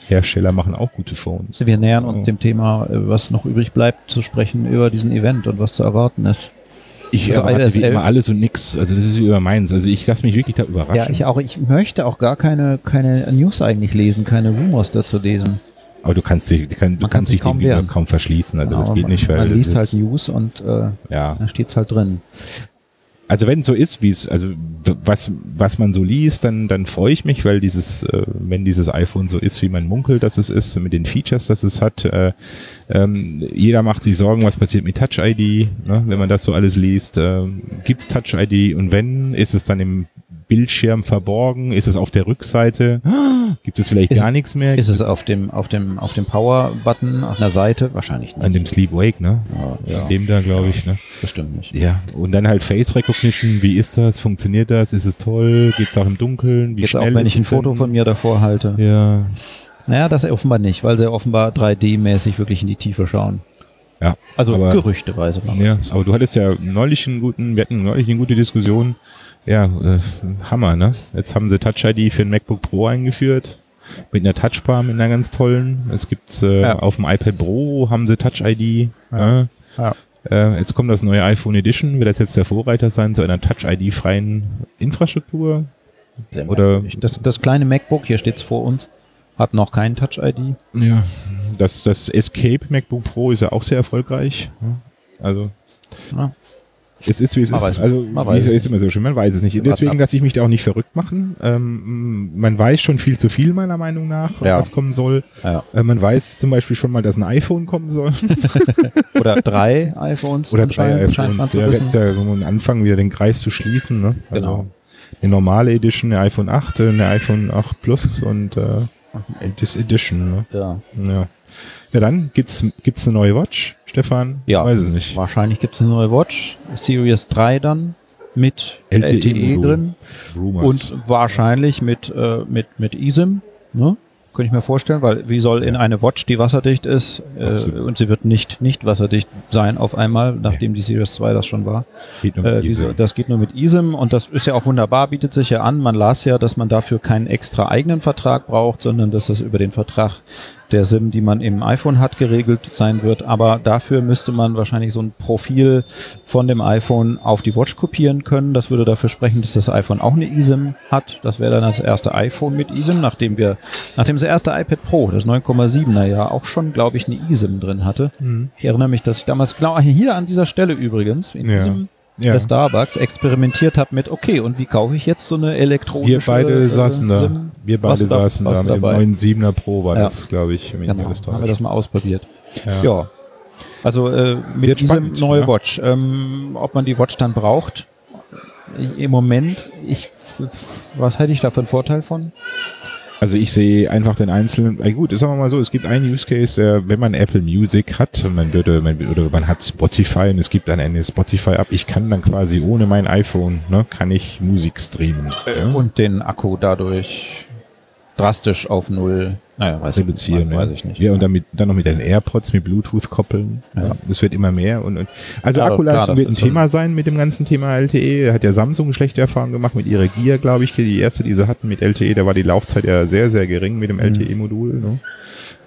Hersteller machen auch gute Phones. Wir nähern uns dem Thema, äh, was noch übrig bleibt, zu sprechen über diesen Event und was zu erwarten ist. Ich Also erwarte wie 11. immer alles und nix. Also das ist wie über meins. Also ich lasse mich wirklich da überraschen. Ja, ich auch. Ich möchte auch gar keine, keine News eigentlich lesen, keine Rumors dazu lesen. Aber du kannst dich, du, kann, kann kannst sich dich kaum dem kaum verschließen. Also das Aber geht nicht, weil man das liest halt News und äh, ja. da steht's halt drin. Also wenn es so ist, wie es, also was, was man so liest, dann, dann freue ich mich, weil dieses, äh, wenn dieses iPhone so ist, wie man munkelt, dass es ist, mit den Features, dass es hat, äh, ähm, jeder macht sich Sorgen, was passiert mit Touch ID, ne? wenn man das so alles liest. Ähm, gibt's Touch ID und wenn, ist es dann im Bildschirm verborgen? Ist es auf der Rückseite? Gibt es vielleicht Ist- gar nichts mehr? Ist es auf dem, auf dem, auf dem Power-Button auf einer Seite? Wahrscheinlich nicht. An dem Sleep Wake, ne? Ja, ja. Dem da, glaube ich, ne? Bestimmt nicht. Ja, und dann halt Face Recognition. Wie ist das? Funktioniert das? Ist es toll? Geht's auch im Dunkeln? Wie Jetzt auch, schnell wenn ist ich ein es? Foto von mir davor halte. Ja, Naja, das offenbar nicht, weil sie offenbar 3D-mäßig wirklich in die Tiefe schauen. ja. Also Aber- gerüchteweise. wir Ja, aber du hattest ja neulich einen guten, wir hatten neulich eine gute Diskussion. Ja, äh, Hammer, ne? Jetzt haben sie Touch ID für ein MacBook Pro eingeführt. Mit einer Touchbar, mit einer ganz tollen. Es gibt's äh, Ja. auf dem iPad Pro haben sie Touch ID. Ja. Äh, Ja. Äh, jetzt kommt das neue iPhone Edition. Wird das jetzt der Vorreiter sein zu einer Touch ID freien Infrastruktur? Sehr Oder- das, das kleine MacBook, hier steht's vor uns, hat noch kein Touch-ID. Ja. Das, das Escape MacBook Pro ist ja auch sehr erfolgreich. Also Ja. Es ist, wie es Man ist. weiß also, wie weiß es ist immer so schön, man weiß es nicht. Deswegen lasse ich mich da auch nicht verrückt machen. Ähm, man weiß schon viel zu viel, meiner Meinung nach, Ja. was kommen soll. Ja. Äh, man weiß zum Beispiel schon mal, dass ein iPhone kommen soll. <laughs> Oder drei iPhones. Oder drei iPhones. Ja, ja so am Anfang wieder den Kreis zu schließen. Ne? Also Genau. Eine normale Edition, eine iPhone 8, äh, eine iPhone 8 Plus und äh, Edition. Ne? Ja. Ja. Ja, dann gibt's gibt's eine neue Watch, Stefan? Ja. Weiß ich nicht. Wahrscheinlich gibt's eine neue Watch, Series 3 dann, mit LTE LTE, drin Rumors. und wahrscheinlich mit, äh, mit, mit eSIM, ne? Könnte ich mir vorstellen, weil wie soll in eine Watch, die wasserdicht ist, äh, und sie wird nicht, nicht wasserdicht sein auf einmal, nachdem die Series 2 das schon war. Geht nur Äh, wie eSIM. so, das geht nur mit eSIM und das ist ja auch wunderbar, bietet sich ja an. Man las ja, dass man dafür keinen extra eigenen Vertrag braucht, sondern dass das über den Vertrag der SIM, die man im iPhone hat, geregelt sein wird. Aber dafür müsste man wahrscheinlich so ein Profil von dem iPhone auf die Watch kopieren können. Das würde dafür sprechen, dass das iPhone auch eine eSIM hat. Das wäre dann das erste iPhone mit eSIM, nachdem wir, nachdem das erste iPad Pro, das 9,7er ja auch schon, glaube ich, eine eSIM drin hatte. Mhm. Ich erinnere mich, dass ich damals, genau hier an dieser Stelle übrigens, in Ja. diesem Ja. bei Starbucks experimentiert habe mit, okay, und wie kaufe ich jetzt so eine elektronische Wir beide äh, saßen da. SIM? Wir beide Was saßen was da mit dem dabei? neuen 7er Pro war Ja. das, glaube ich, im Genau, Internet haben wir das mal ausprobiert. Ja. Ja. Also äh, mit Wird diesem neue ja. Watch, ähm, ob man die Watch dann braucht, im Moment, ich, was hätte ich da für einen Vorteil von? Also ich sehe einfach den einzelnen, äh gut, sagen wir mal so, es gibt einen Use Case, der, wenn man Apple Music hat man würde, man, oder man hat Spotify und es gibt dann eine Spotify-App, ich kann dann quasi ohne mein iPhone, ne, kann ich Musik streamen. ja? Und den Akku dadurch drastisch auf null. Naja, weiß reduzieren. Ich, ne? weiß ich nicht. Ja, und dann, mit, dann noch mit den AirPods mit Bluetooth koppeln. Ja. Das wird immer mehr. Und, und also Ja, Akkuleistung klar, wird ein Thema sein mit dem ganzen Thema LTE. Hat ja Samsung schlechte Erfahrungen gemacht mit ihrer Gear, glaube ich. Die erste, die sie hatten mit LTE, da war die Laufzeit ja sehr, sehr gering mit dem LTE-Modul. Ne?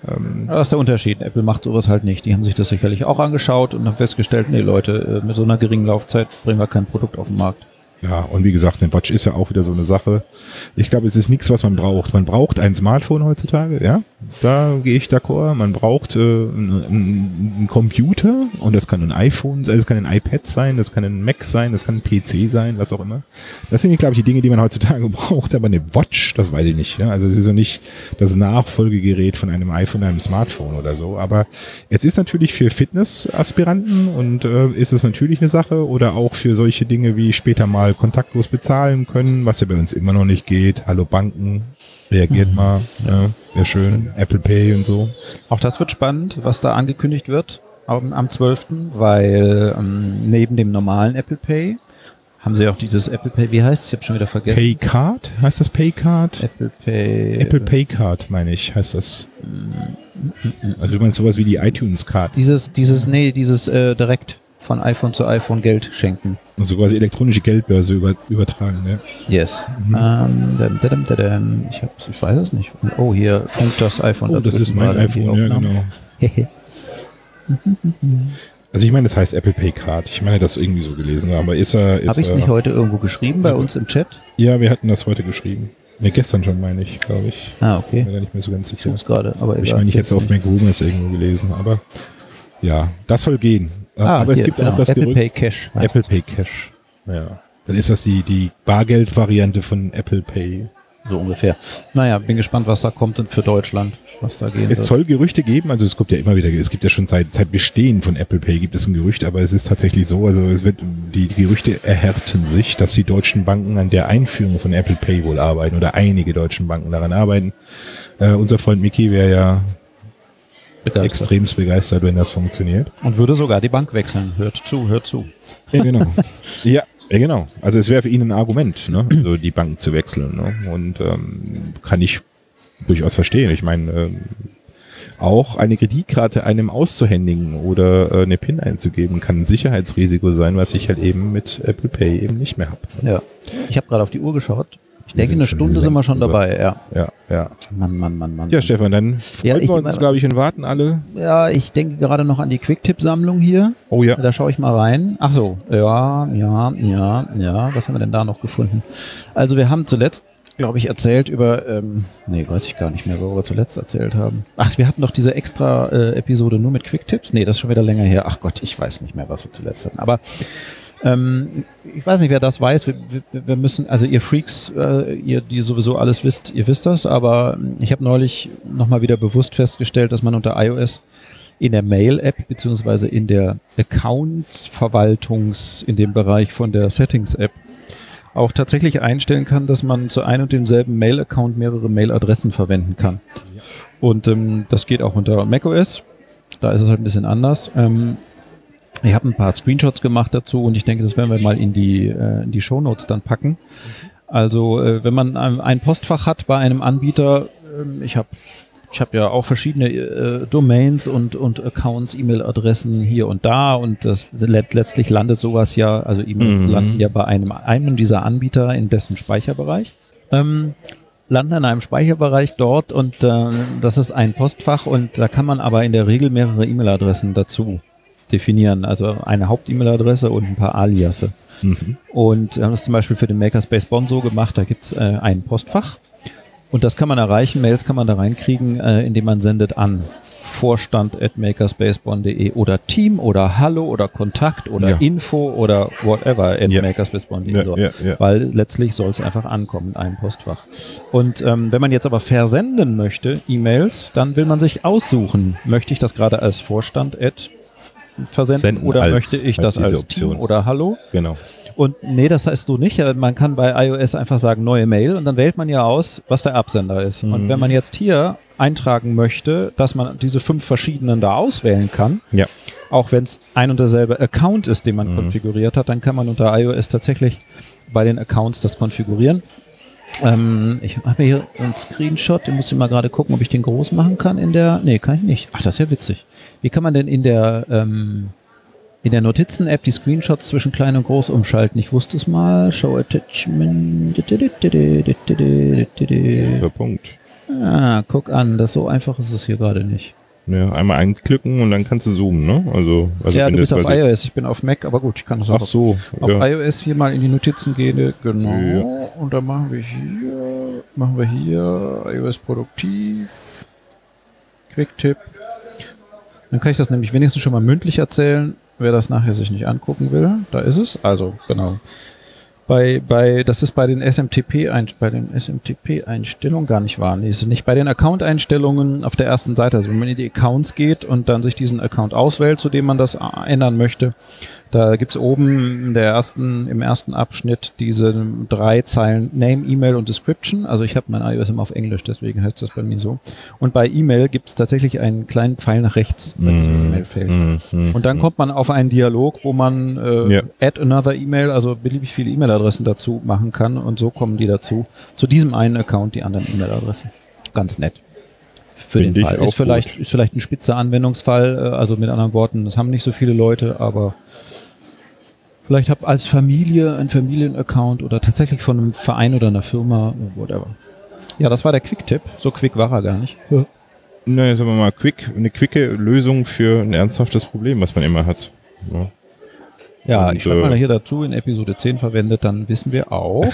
Ähm, Das ist der Unterschied. Apple macht sowas halt nicht. Die haben sich das sicherlich auch angeschaut und haben festgestellt, nee Leute, äh, mit so einer geringen Laufzeit bringen wir kein Produkt auf den Markt. Ja, und wie gesagt, eine Watch ist ja auch wieder so eine Sache. Ich glaube, es ist nichts, was man braucht. Man braucht ein Smartphone heutzutage, ja. Da gehe ich d'accord. Man braucht äh, einen, Computer und das kann ein iPhone, also es kann ein iPad sein, das kann ein Mac sein, das kann ein PC sein, was auch immer. Das sind, glaube ich, die Dinge, die man heutzutage <laughs> braucht. Aber eine Watch, das weiß ich nicht. Ja? Also es ist ja nicht das Nachfolgegerät von einem iPhone, einem Smartphone oder so. Aber es ist natürlich für Fitnessaspiranten und äh, ist es natürlich eine Sache oder auch für solche Dinge wie später mal kontaktlos bezahlen können, was ja bei uns immer noch nicht geht. Hallo Banken, reagiert mal, ja, wäre schön. Apple Pay und so. Auch das wird spannend, was da angekündigt wird am, am 12., weil ähm, neben dem normalen Apple Pay haben sie auch dieses Apple Pay, wie heißt es? Ich habe schon wieder vergessen. Pay Card? Heißt das Pay Card? Apple Pay. Apple Pay Card, meine ich, heißt das. Also du meinst sowas wie die iTunes Card. Dieses, dieses, nee, dieses äh, direkt von iPhone zu iPhone Geld schenken. Also quasi elektronische Geldbörse über, übertragen, ne? Yes. Mhm. Ähm, ich, hab, ich weiß es nicht. Oh, hier funkt das iPhone. Oh, das ist mein iPhone, ja genau. <laughs> Also ich meine, das heißt Apple Pay Card. Ich meine, das irgendwie so gelesen, aber ist er, Habe ich es nicht heute irgendwo geschrieben bei uns im Chat? Ja, wir hatten das heute geschrieben. Ne, gestern schon, meine ich, glaube ich. Ah, okay. Bin da nicht mehr so ganz Ich sicher. es gerade, aber Ich egal. meine, ich hätte es auf McRumors irgendwo gelesen, aber ja, das soll gehen. Ah, aber es hier, gibt genau. auch das Apple Gerücht, Pay Cash. Apple es. Pay Cash. Ja. Dann ist das die, die Bargeld-Variante von Apple Pay. So ungefähr. Naja, bin gespannt, was da kommt und für Deutschland, was da gehen Es wird. soll Gerüchte geben, also es kommt ja immer wieder, es gibt ja schon seit, seit Bestehen von Apple Pay gibt es ein Gerücht, aber es ist tatsächlich so, also es wird, die, die Gerüchte erhärten sich, dass die deutschen Banken an der Einführung von Apple Pay wohl arbeiten oder einige deutschen Banken daran arbeiten. Äh, unser Freund Mickey wäre ja Begeistert. extremst begeistert, wenn das funktioniert. Und würde sogar die Bank wechseln. Hört zu, hört zu. Ja, genau. <laughs> ja, ja, genau. Also es wäre für ihn ein Argument, ne? also die Bank zu wechseln. Ne? Und ähm, kann ich durchaus verstehen. Ich meine, ähm, auch eine Kreditkarte einem auszuhändigen oder äh, eine PIN einzugeben, kann ein Sicherheitsrisiko sein, was ich halt eben mit Apple Pay eben nicht mehr habe. Ja. Ich habe gerade auf die Uhr geschaut. Ich denke, eine Stunde sind wir schon drüber. dabei, ja. Ja, ja. Mann, Mann, Mann, Mann. Ja, Stefan, dann freuen Ja, ich wir uns, glaube ich, und warten alle. Ja, ich denke gerade noch an die Quicktip-Sammlung hier. Oh ja. Da schaue ich mal rein. Ach so, ja, ja, ja, ja. Was haben wir denn da noch gefunden? Also wir haben zuletzt, glaube ich, erzählt über, ähm, nee, weiß ich gar nicht mehr, worüber wir zuletzt erzählt haben. Ach, wir hatten doch diese extra äh, Episode nur mit Quicktipps. Nee, das ist schon wieder länger her. Ach Gott, ich weiß nicht mehr, was wir zuletzt hatten. Aber ähm, ich weiß nicht, wer das weiß. Wir, wir, wir müssen, also ihr Freaks, äh, ihr, die sowieso alles wisst, ihr wisst das, aber ähm, ich habe neulich nochmal wieder bewusst festgestellt, dass man unter iOS in der Mail-App beziehungsweise in der Accounts-Verwaltungs, in dem Bereich von der Settings-App auch tatsächlich einstellen kann, dass man zu einem und demselben Mail-Account mehrere Mail-Adressen verwenden kann. Und ähm, das geht auch unter macOS. Da ist es halt ein bisschen anders. Ähm, ich habe ein paar Screenshots gemacht dazu und ich denke, das werden wir mal in die, äh, in die Shownotes dann packen. Also äh, wenn man ein, Postfach hat bei einem Anbieter, ähm, ich habe ich hab ja auch verschiedene äh, Domains und, und Accounts, E-Mail-Adressen hier und da und das let letztlich landet sowas ja, also E-Mails Mhm. landen ja bei einem, einem dieser Anbieter in dessen Speicherbereich. Ähm, landen in einem Speicherbereich dort und äh, das ist ein Postfach und da kann man aber in der Regel mehrere E-Mail-Adressen dazu definieren. Also eine Haupt-E-Mail-Adresse und ein paar Aliasse. Mhm. Und wir haben das zum Beispiel für den Makerspace Bonn so gemacht, da gibt's äh, ein Postfach und das kann man erreichen, Mails kann man da reinkriegen, äh, indem man sendet an vorstand at makerspacebonn.de oder Team oder Hallo oder Kontakt oder Ja. Info oder whatever at Ja. makerspacebonn.de. Ja, so. ja. Weil letztlich soll es einfach ankommen in einem Postfach. Und ähm, wenn man jetzt aber versenden möchte, E-Mails, dann will man sich aussuchen, möchte ich das gerade als Vorstand at versenden Senden oder als, möchte ich als das als Option. Team oder Hallo? Genau. Und nee, das heißt so nicht. Man kann bei iOS einfach sagen neue Mail und dann wählt man ja aus, was der Absender ist. Und Mhm. wenn man jetzt hier eintragen möchte, dass man diese fünf verschiedenen da auswählen kann, Ja. auch wenn es ein und derselbe Account ist, den man Mhm. konfiguriert hat, dann kann man unter iOS tatsächlich bei den Accounts das konfigurieren. Ähm, ich habe hier einen Screenshot, den muss ich mal gerade gucken, ob ich den groß machen kann in der. Nee, kann ich nicht. Ach, das ist ja witzig. Wie kann man denn in der ähm, in der Notizen-App die Screenshots zwischen klein und groß umschalten? Ich wusste es mal. Show Attachment. Der Punkt. Ah, guck an, das so einfach ist es hier gerade nicht. Ja, einmal einklicken und dann kannst du zoomen, ne? Also, also ja, du bist auf iOS, ich bin auf Mac, aber gut, ich kann das Ach auch so, auf ja. iOS hier mal in die Notizen gehen, genau. Ja. Und dann machen wir hier, machen wir hier iOS produktiv, Quicktip. Dann kann ich das nämlich wenigstens schon mal mündlich erzählen, wer das nachher sich nicht angucken will. Da ist es. Also, genau. Bei, bei, das ist bei den SMTP, bei den SMTP-Einstellungen gar nicht wahr. Nee, ist nicht bei den Account-Einstellungen auf der ersten Seite. Also wenn man in die Accounts geht und dann sich diesen Account auswählt, zu dem man das ändern möchte, da gibt's oben in der ersten, im ersten Abschnitt diese drei Zeilen Name, E-Mail und Description. Also ich habe mein iOS immer auf Englisch, deswegen heißt das bei mir so. Und bei E-Mail gibt's tatsächlich einen kleinen Pfeil nach rechts diesem Mm, E-Mail-Feld. mm, mm, Und dann kommt man auf einen Dialog, wo man äh, Ja. add another E-Mail, also beliebig viele E-Mail-Adressen dazu machen kann und so kommen die dazu. Zu diesem einen Account die anderen E-Mail-Adressen. Ganz nett. Für Finde den Fall. Ist vielleicht, ist vielleicht ein spitzer Anwendungsfall, äh, also mit anderen Worten, das haben nicht so viele Leute, aber vielleicht hab als Familie ein Familienaccount oder tatsächlich von einem Verein oder einer Firma, whatever. Ja, das war der Quick-Tipp. So quick war er gar nicht. Na, sagen wir mal, quick, eine quicke Lösung für ein ernsthaftes Problem, was man immer hat. Ja. Ja, Und, ich schreibe äh, mal hier dazu, in Episode 10 verwendet, dann wissen wir auch,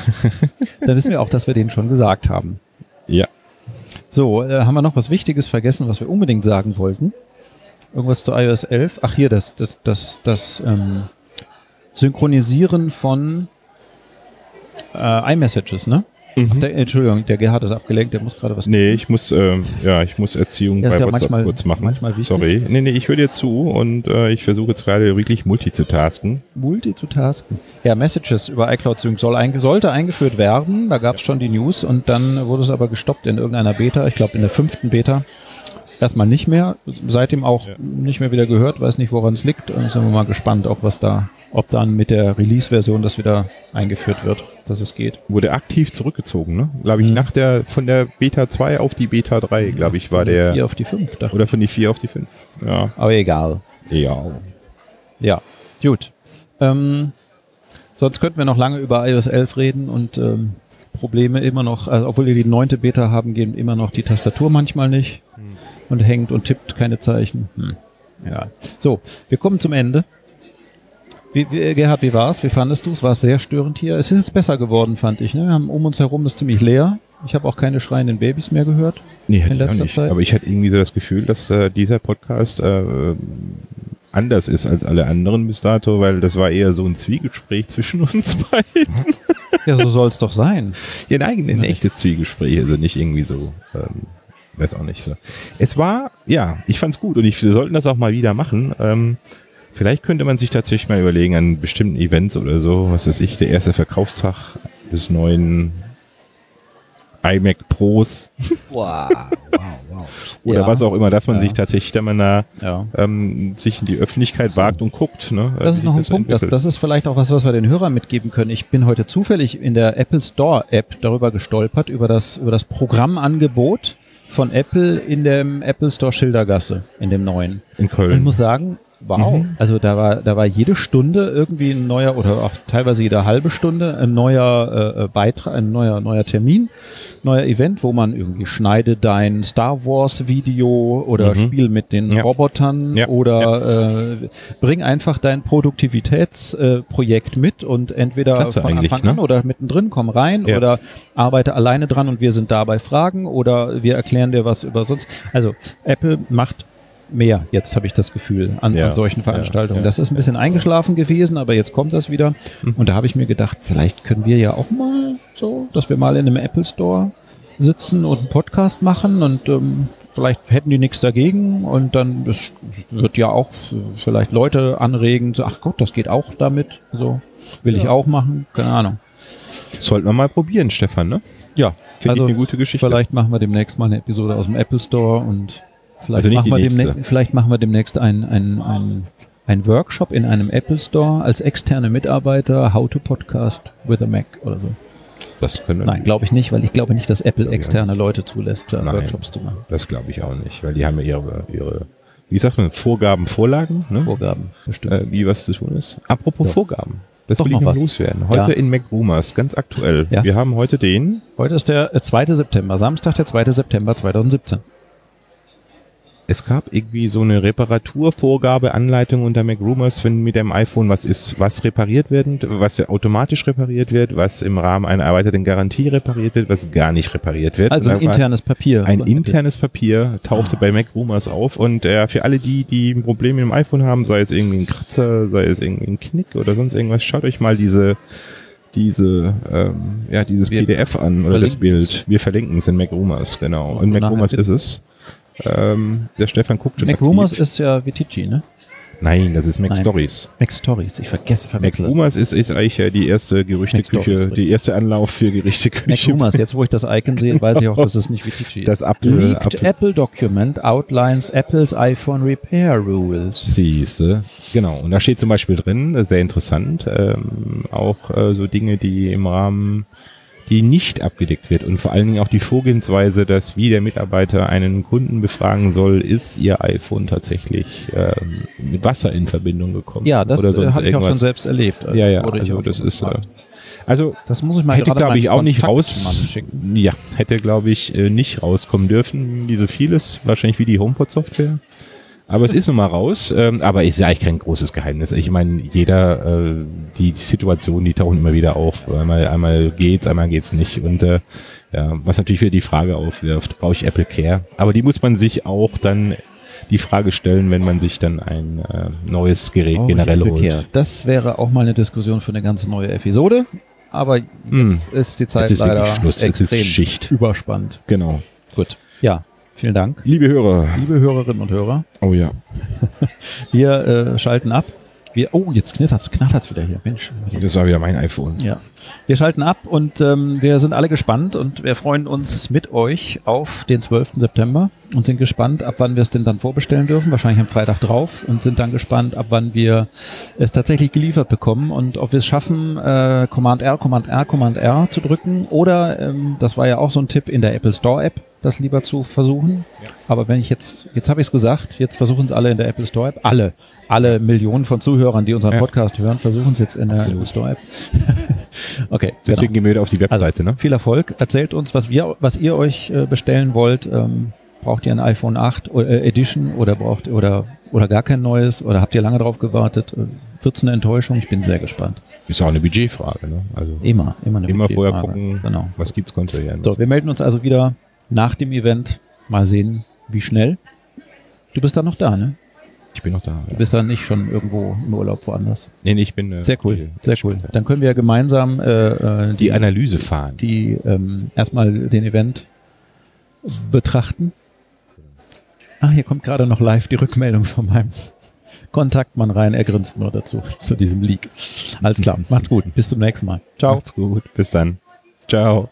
<laughs> dann wissen wir auch, dass wir den schon gesagt haben. ja. So, äh, haben wir noch was Wichtiges vergessen, was wir unbedingt sagen wollten? Irgendwas zu iOS 11? Ach hier, das, das, das, das ähm, Synchronisieren von äh, iMessages, ne? Ach, der, Entschuldigung, der Gerhard ist abgelenkt, der muss gerade was Nee, ich muss, ähm, ja, ich muss Erziehung Ja, bei ja WhatsApp manchmal- kurz machen. Sorry. Nee, nee, ich höre dir zu und äh, ich versuche jetzt gerade wirklich multitasken. Multitasken. Ja, Messages über iCloud Sync soll einge sollte eingeführt werden. Da gab es schon die News und dann wurde es aber gestoppt in irgendeiner Beta. Ich glaube in der fünften Beta. Erstmal nicht mehr. Seitdem auch Ja. nicht mehr wieder gehört. Weiß nicht, woran es liegt. Und sind wir mal gespannt, auch was da, ob dann mit der Release-Version das wieder eingeführt wird, dass es geht. Wurde aktiv zurückgezogen, ne? Glaube ich, Mhm. nach der, von der Beta 2 auf die Beta 3, glaube ich, war der, Hier auf die fünf. Da. oder von die 4 auf die 5. Ja. Aber egal. Ja. Ja, gut. Ähm, sonst könnten wir noch lange über iOS 11 reden und ähm, Probleme immer noch, also obwohl wir die neunte Beta haben, gehen immer noch die Tastatur manchmal nicht und hängt und tippt keine Zeichen. Hm. Ja. So, wir kommen zum Ende. Wie, wie, Gerhard, wie war's? Wie fandest du es? War es sehr störend hier? Es ist jetzt besser geworden, fand ich. Ne? Wir haben um uns herum ist ziemlich leer. Ich habe auch keine schreienden Babys mehr gehört. Nee, In hätte ich auch letzter nicht. Zeit? Aber ich hatte irgendwie so das Gefühl, dass äh, dieser Podcast äh, anders ist als alle anderen bis dato, weil das war eher so ein Zwiegespräch zwischen uns <laughs> beiden. Ja, so soll es doch sein. Ja, nein, ein echtes Zwiegespräch, also nicht irgendwie so, ähm, weiß auch nicht so. Es war, ja, ich fand's gut und ich, wir sollten das auch mal wieder machen. Ähm, vielleicht könnte man sich tatsächlich mal überlegen an bestimmten Events oder so, was weiß ich, der erste Verkaufstag des neuen iMac Pros <laughs> Wow, wow, wow. oder Ja. was auch immer, dass man Ja. sich tatsächlich da mal da, Ja. ähm, sich in die Öffentlichkeit wagt und guckt. Ne, Das wie ist noch ein sich Punkt, das, das ist vielleicht auch was, was wir den Hörern mitgeben können. Ich bin heute zufällig in der Apple Store App darüber gestolpert, über das, über das Programmangebot von Apple in dem Apple Store Schildergasse, in dem neuen. in Und ich Köln. muss sagen, wow. Mhm. Also da war, da war jede Stunde irgendwie ein neuer oder auch teilweise jede halbe Stunde ein neuer äh, äh, Beitrag, ein neuer, neuer Termin, neuer Event, wo man irgendwie schneide dein Star Wars Video oder Mhm. spiel mit den Ja. Robotern Ja. oder Äh, bring einfach dein Produktivitätsprojekt äh, mit und entweder Klasse von Anfang an ne? oder mittendrin komm rein Ja. oder arbeite alleine dran und wir sind dabei Fragen oder wir erklären dir was über sonst. Also Apple macht mehr, jetzt habe ich das Gefühl, an, Ja, an solchen ja, Veranstaltungen. ja. das ist ein bisschen eingeschlafen gewesen, aber jetzt kommt das wieder. Und da habe ich mir gedacht, vielleicht können wir ja auch mal so, dass wir mal in einem Apple Store sitzen und einen Podcast machen und ähm, vielleicht hätten die nichts dagegen und dann das wird ja auch vielleicht Leute anregen, so, ach Gott, das geht auch damit, so will ich auch machen, keine Ahnung. Sollten wir mal probieren, Stefan, ne? Ja, Finde also ich eine gute Geschichte. vielleicht machen wir demnächst mal eine Episode aus dem Apple Store und vielleicht, Also machen, wir demnächst, vielleicht machen wir demnächst ein, ein, ein, ein Workshop in einem Apple Store als externe Mitarbeiter, How to Podcast with a Mac oder so. das können Nein, glaube ich nicht, weil ich glaube nicht, dass Apple externe Leute zulässt, äh, Nein. Workshops zu machen. Das glaube ich auch nicht, weil die haben ja ihre, ihre wie sagt man, Vorgaben, Vorlagen, ne? Vorgaben bestimmt. äh, wie was zu tun ist. Apropos Ja. Vorgaben. Das Doch will ich noch was. loswerden. Heute Ja. in Mac Rumors, ganz aktuell. Ja. Wir haben heute den, Heute ist der äh, 2. September, Samstag, der 2. September 2017. es gab irgendwie so eine Reparaturvorgabe, Anleitung unter Mac Rumors, wenn mit dem iPhone was ist, was repariert wird, was ja automatisch repariert wird, was im Rahmen einer erweiterten Garantie repariert wird, was gar nicht repariert wird. Also ein internes Papier. Ein internes Papier tauchte bei Mac Rumors auf und äh, für alle die, die ein Problem mit dem iPhone haben, sei es irgendwie ein Kratzer, sei es irgendwie ein Knick oder sonst irgendwas, schaut euch mal diese diese ähm, ja dieses Wir PDF an oder das. Bild. Wir verlinken es in Mac Rumors, genau. Und Und Mac nachher Rumors bitte- ist es. Ähm, der Stefan guckt schon Mac aktiv. Rumors ist ja Vitici, ne? Nein, das ist Mac Nein. Stories. Mac Stories. Ich vergesse, Mac verwechsel das. Rumors ist, ist eigentlich ja die erste Mac Gerüchteküche, die erste Anlauf für Mac Gerüchteküche. Rumors. Jetzt, wo ich das Icon sehe, weiß ich auch, dass es nicht Vitici ist. Das Apple, Leaked Apple Apple Document outlines Apple's iPhone Repair Rules. Siehste, genau. Und da steht zum Beispiel drin, äh, sehr interessant, ähm, auch äh, so Dinge, die im Rahmen, die nicht abgedeckt wird und vor allen Dingen auch die Vorgehensweise, dass wie der Mitarbeiter einen Kunden befragen soll, ist ihr iPhone tatsächlich ähm, mit Wasser in Verbindung gekommen Ja, das äh, habe ich auch schon irgendwas. selbst erlebt. ja, ja, Wurde ich also das ist, äh, gefragt. also das muss ich mal hätte glaube ich auch nicht raus, ja, hätte glaube ich äh, nicht rauskommen dürfen, wie so vieles, wahrscheinlich wie die HomePod-Software. Aber es ist nun mal raus. Ähm, aber ist ja eigentlich kein großes Geheimnis. Ich meine, jeder, äh, die, die Situationen, die tauchen immer wieder auf. Einmal, einmal geht's, einmal geht's nicht. Und äh, ja, was natürlich wieder die Frage aufwirft, brauche ich Apple Care? Aber die muss man sich auch dann die Frage stellen, wenn man sich dann ein äh, neues Gerät Oh, generell holt. Care. Das wäre auch mal eine Diskussion für eine ganze neue Episode. Aber jetzt ist die Zeit Hm. Jetzt ist leider Schluss. Extrem Schicht. überspannt. Genau. Gut. Ja, vielen Dank. Liebe Hörer. Liebe Hörerinnen und Hörer, Oh ja. <laughs> wir äh, schalten ab. Wir, oh, jetzt knattert's, knattert's wieder hier. Mensch. Das war wieder mein iPhone. Ja. Wir schalten ab und ähm, wir sind alle gespannt und wir freuen uns mit euch auf den 12. September und sind gespannt, ab wann wir es denn dann vorbestellen dürfen. Wahrscheinlich am Freitag drauf und sind dann gespannt, ab wann wir es tatsächlich geliefert bekommen und ob wir es schaffen, äh, Command R, Command R, Command R zu drücken oder, ähm, das war ja auch so ein Tipp in der Apple Store App, das lieber zu versuchen. Aber wenn ich jetzt, jetzt habe ich es gesagt, jetzt versuchen es alle in der Apple Store App. Alle, alle Millionen von Zuhörern, die unseren Ja. Podcast hören, versuchen es jetzt in der Absolut. Apple Store App. <laughs> okay, Deswegen genau. gehen wir wieder auf die Webseite, also, ne? Viel Erfolg. Erzählt uns, was wir, was ihr euch äh, bestellen wollt. Ähm, braucht ihr ein iPhone 8 o- äh, Edition oder braucht oder oder gar kein neues oder habt ihr lange drauf gewartet? Äh, Wird's eine Enttäuschung? Ich bin sehr gespannt. Ist auch eine Budgetfrage, ne? Also Immer, immer eine immer vorher gucken, Genau. was gibt's konstruieren. So, wir melden uns also wieder nach dem Event. Mal sehen, wie schnell. Du bist dann noch da, ne? Ich bin noch da. Du bist dann nicht schon irgendwo im Urlaub woanders. Nee, nee, ich bin äh, Sehr cool, hier. sehr cool. Dann können wir gemeinsam äh, äh, Die Analyse fahren. die ähm, erstmal den Event betrachten. Ah, hier kommt gerade noch live die Rückmeldung von meinem Kontaktmann rein. Er grinst nur dazu, zu diesem Leak. Alles klar, macht's gut. Bis zum nächsten Mal. Ciao. Macht's gut. Bis dann. Ciao.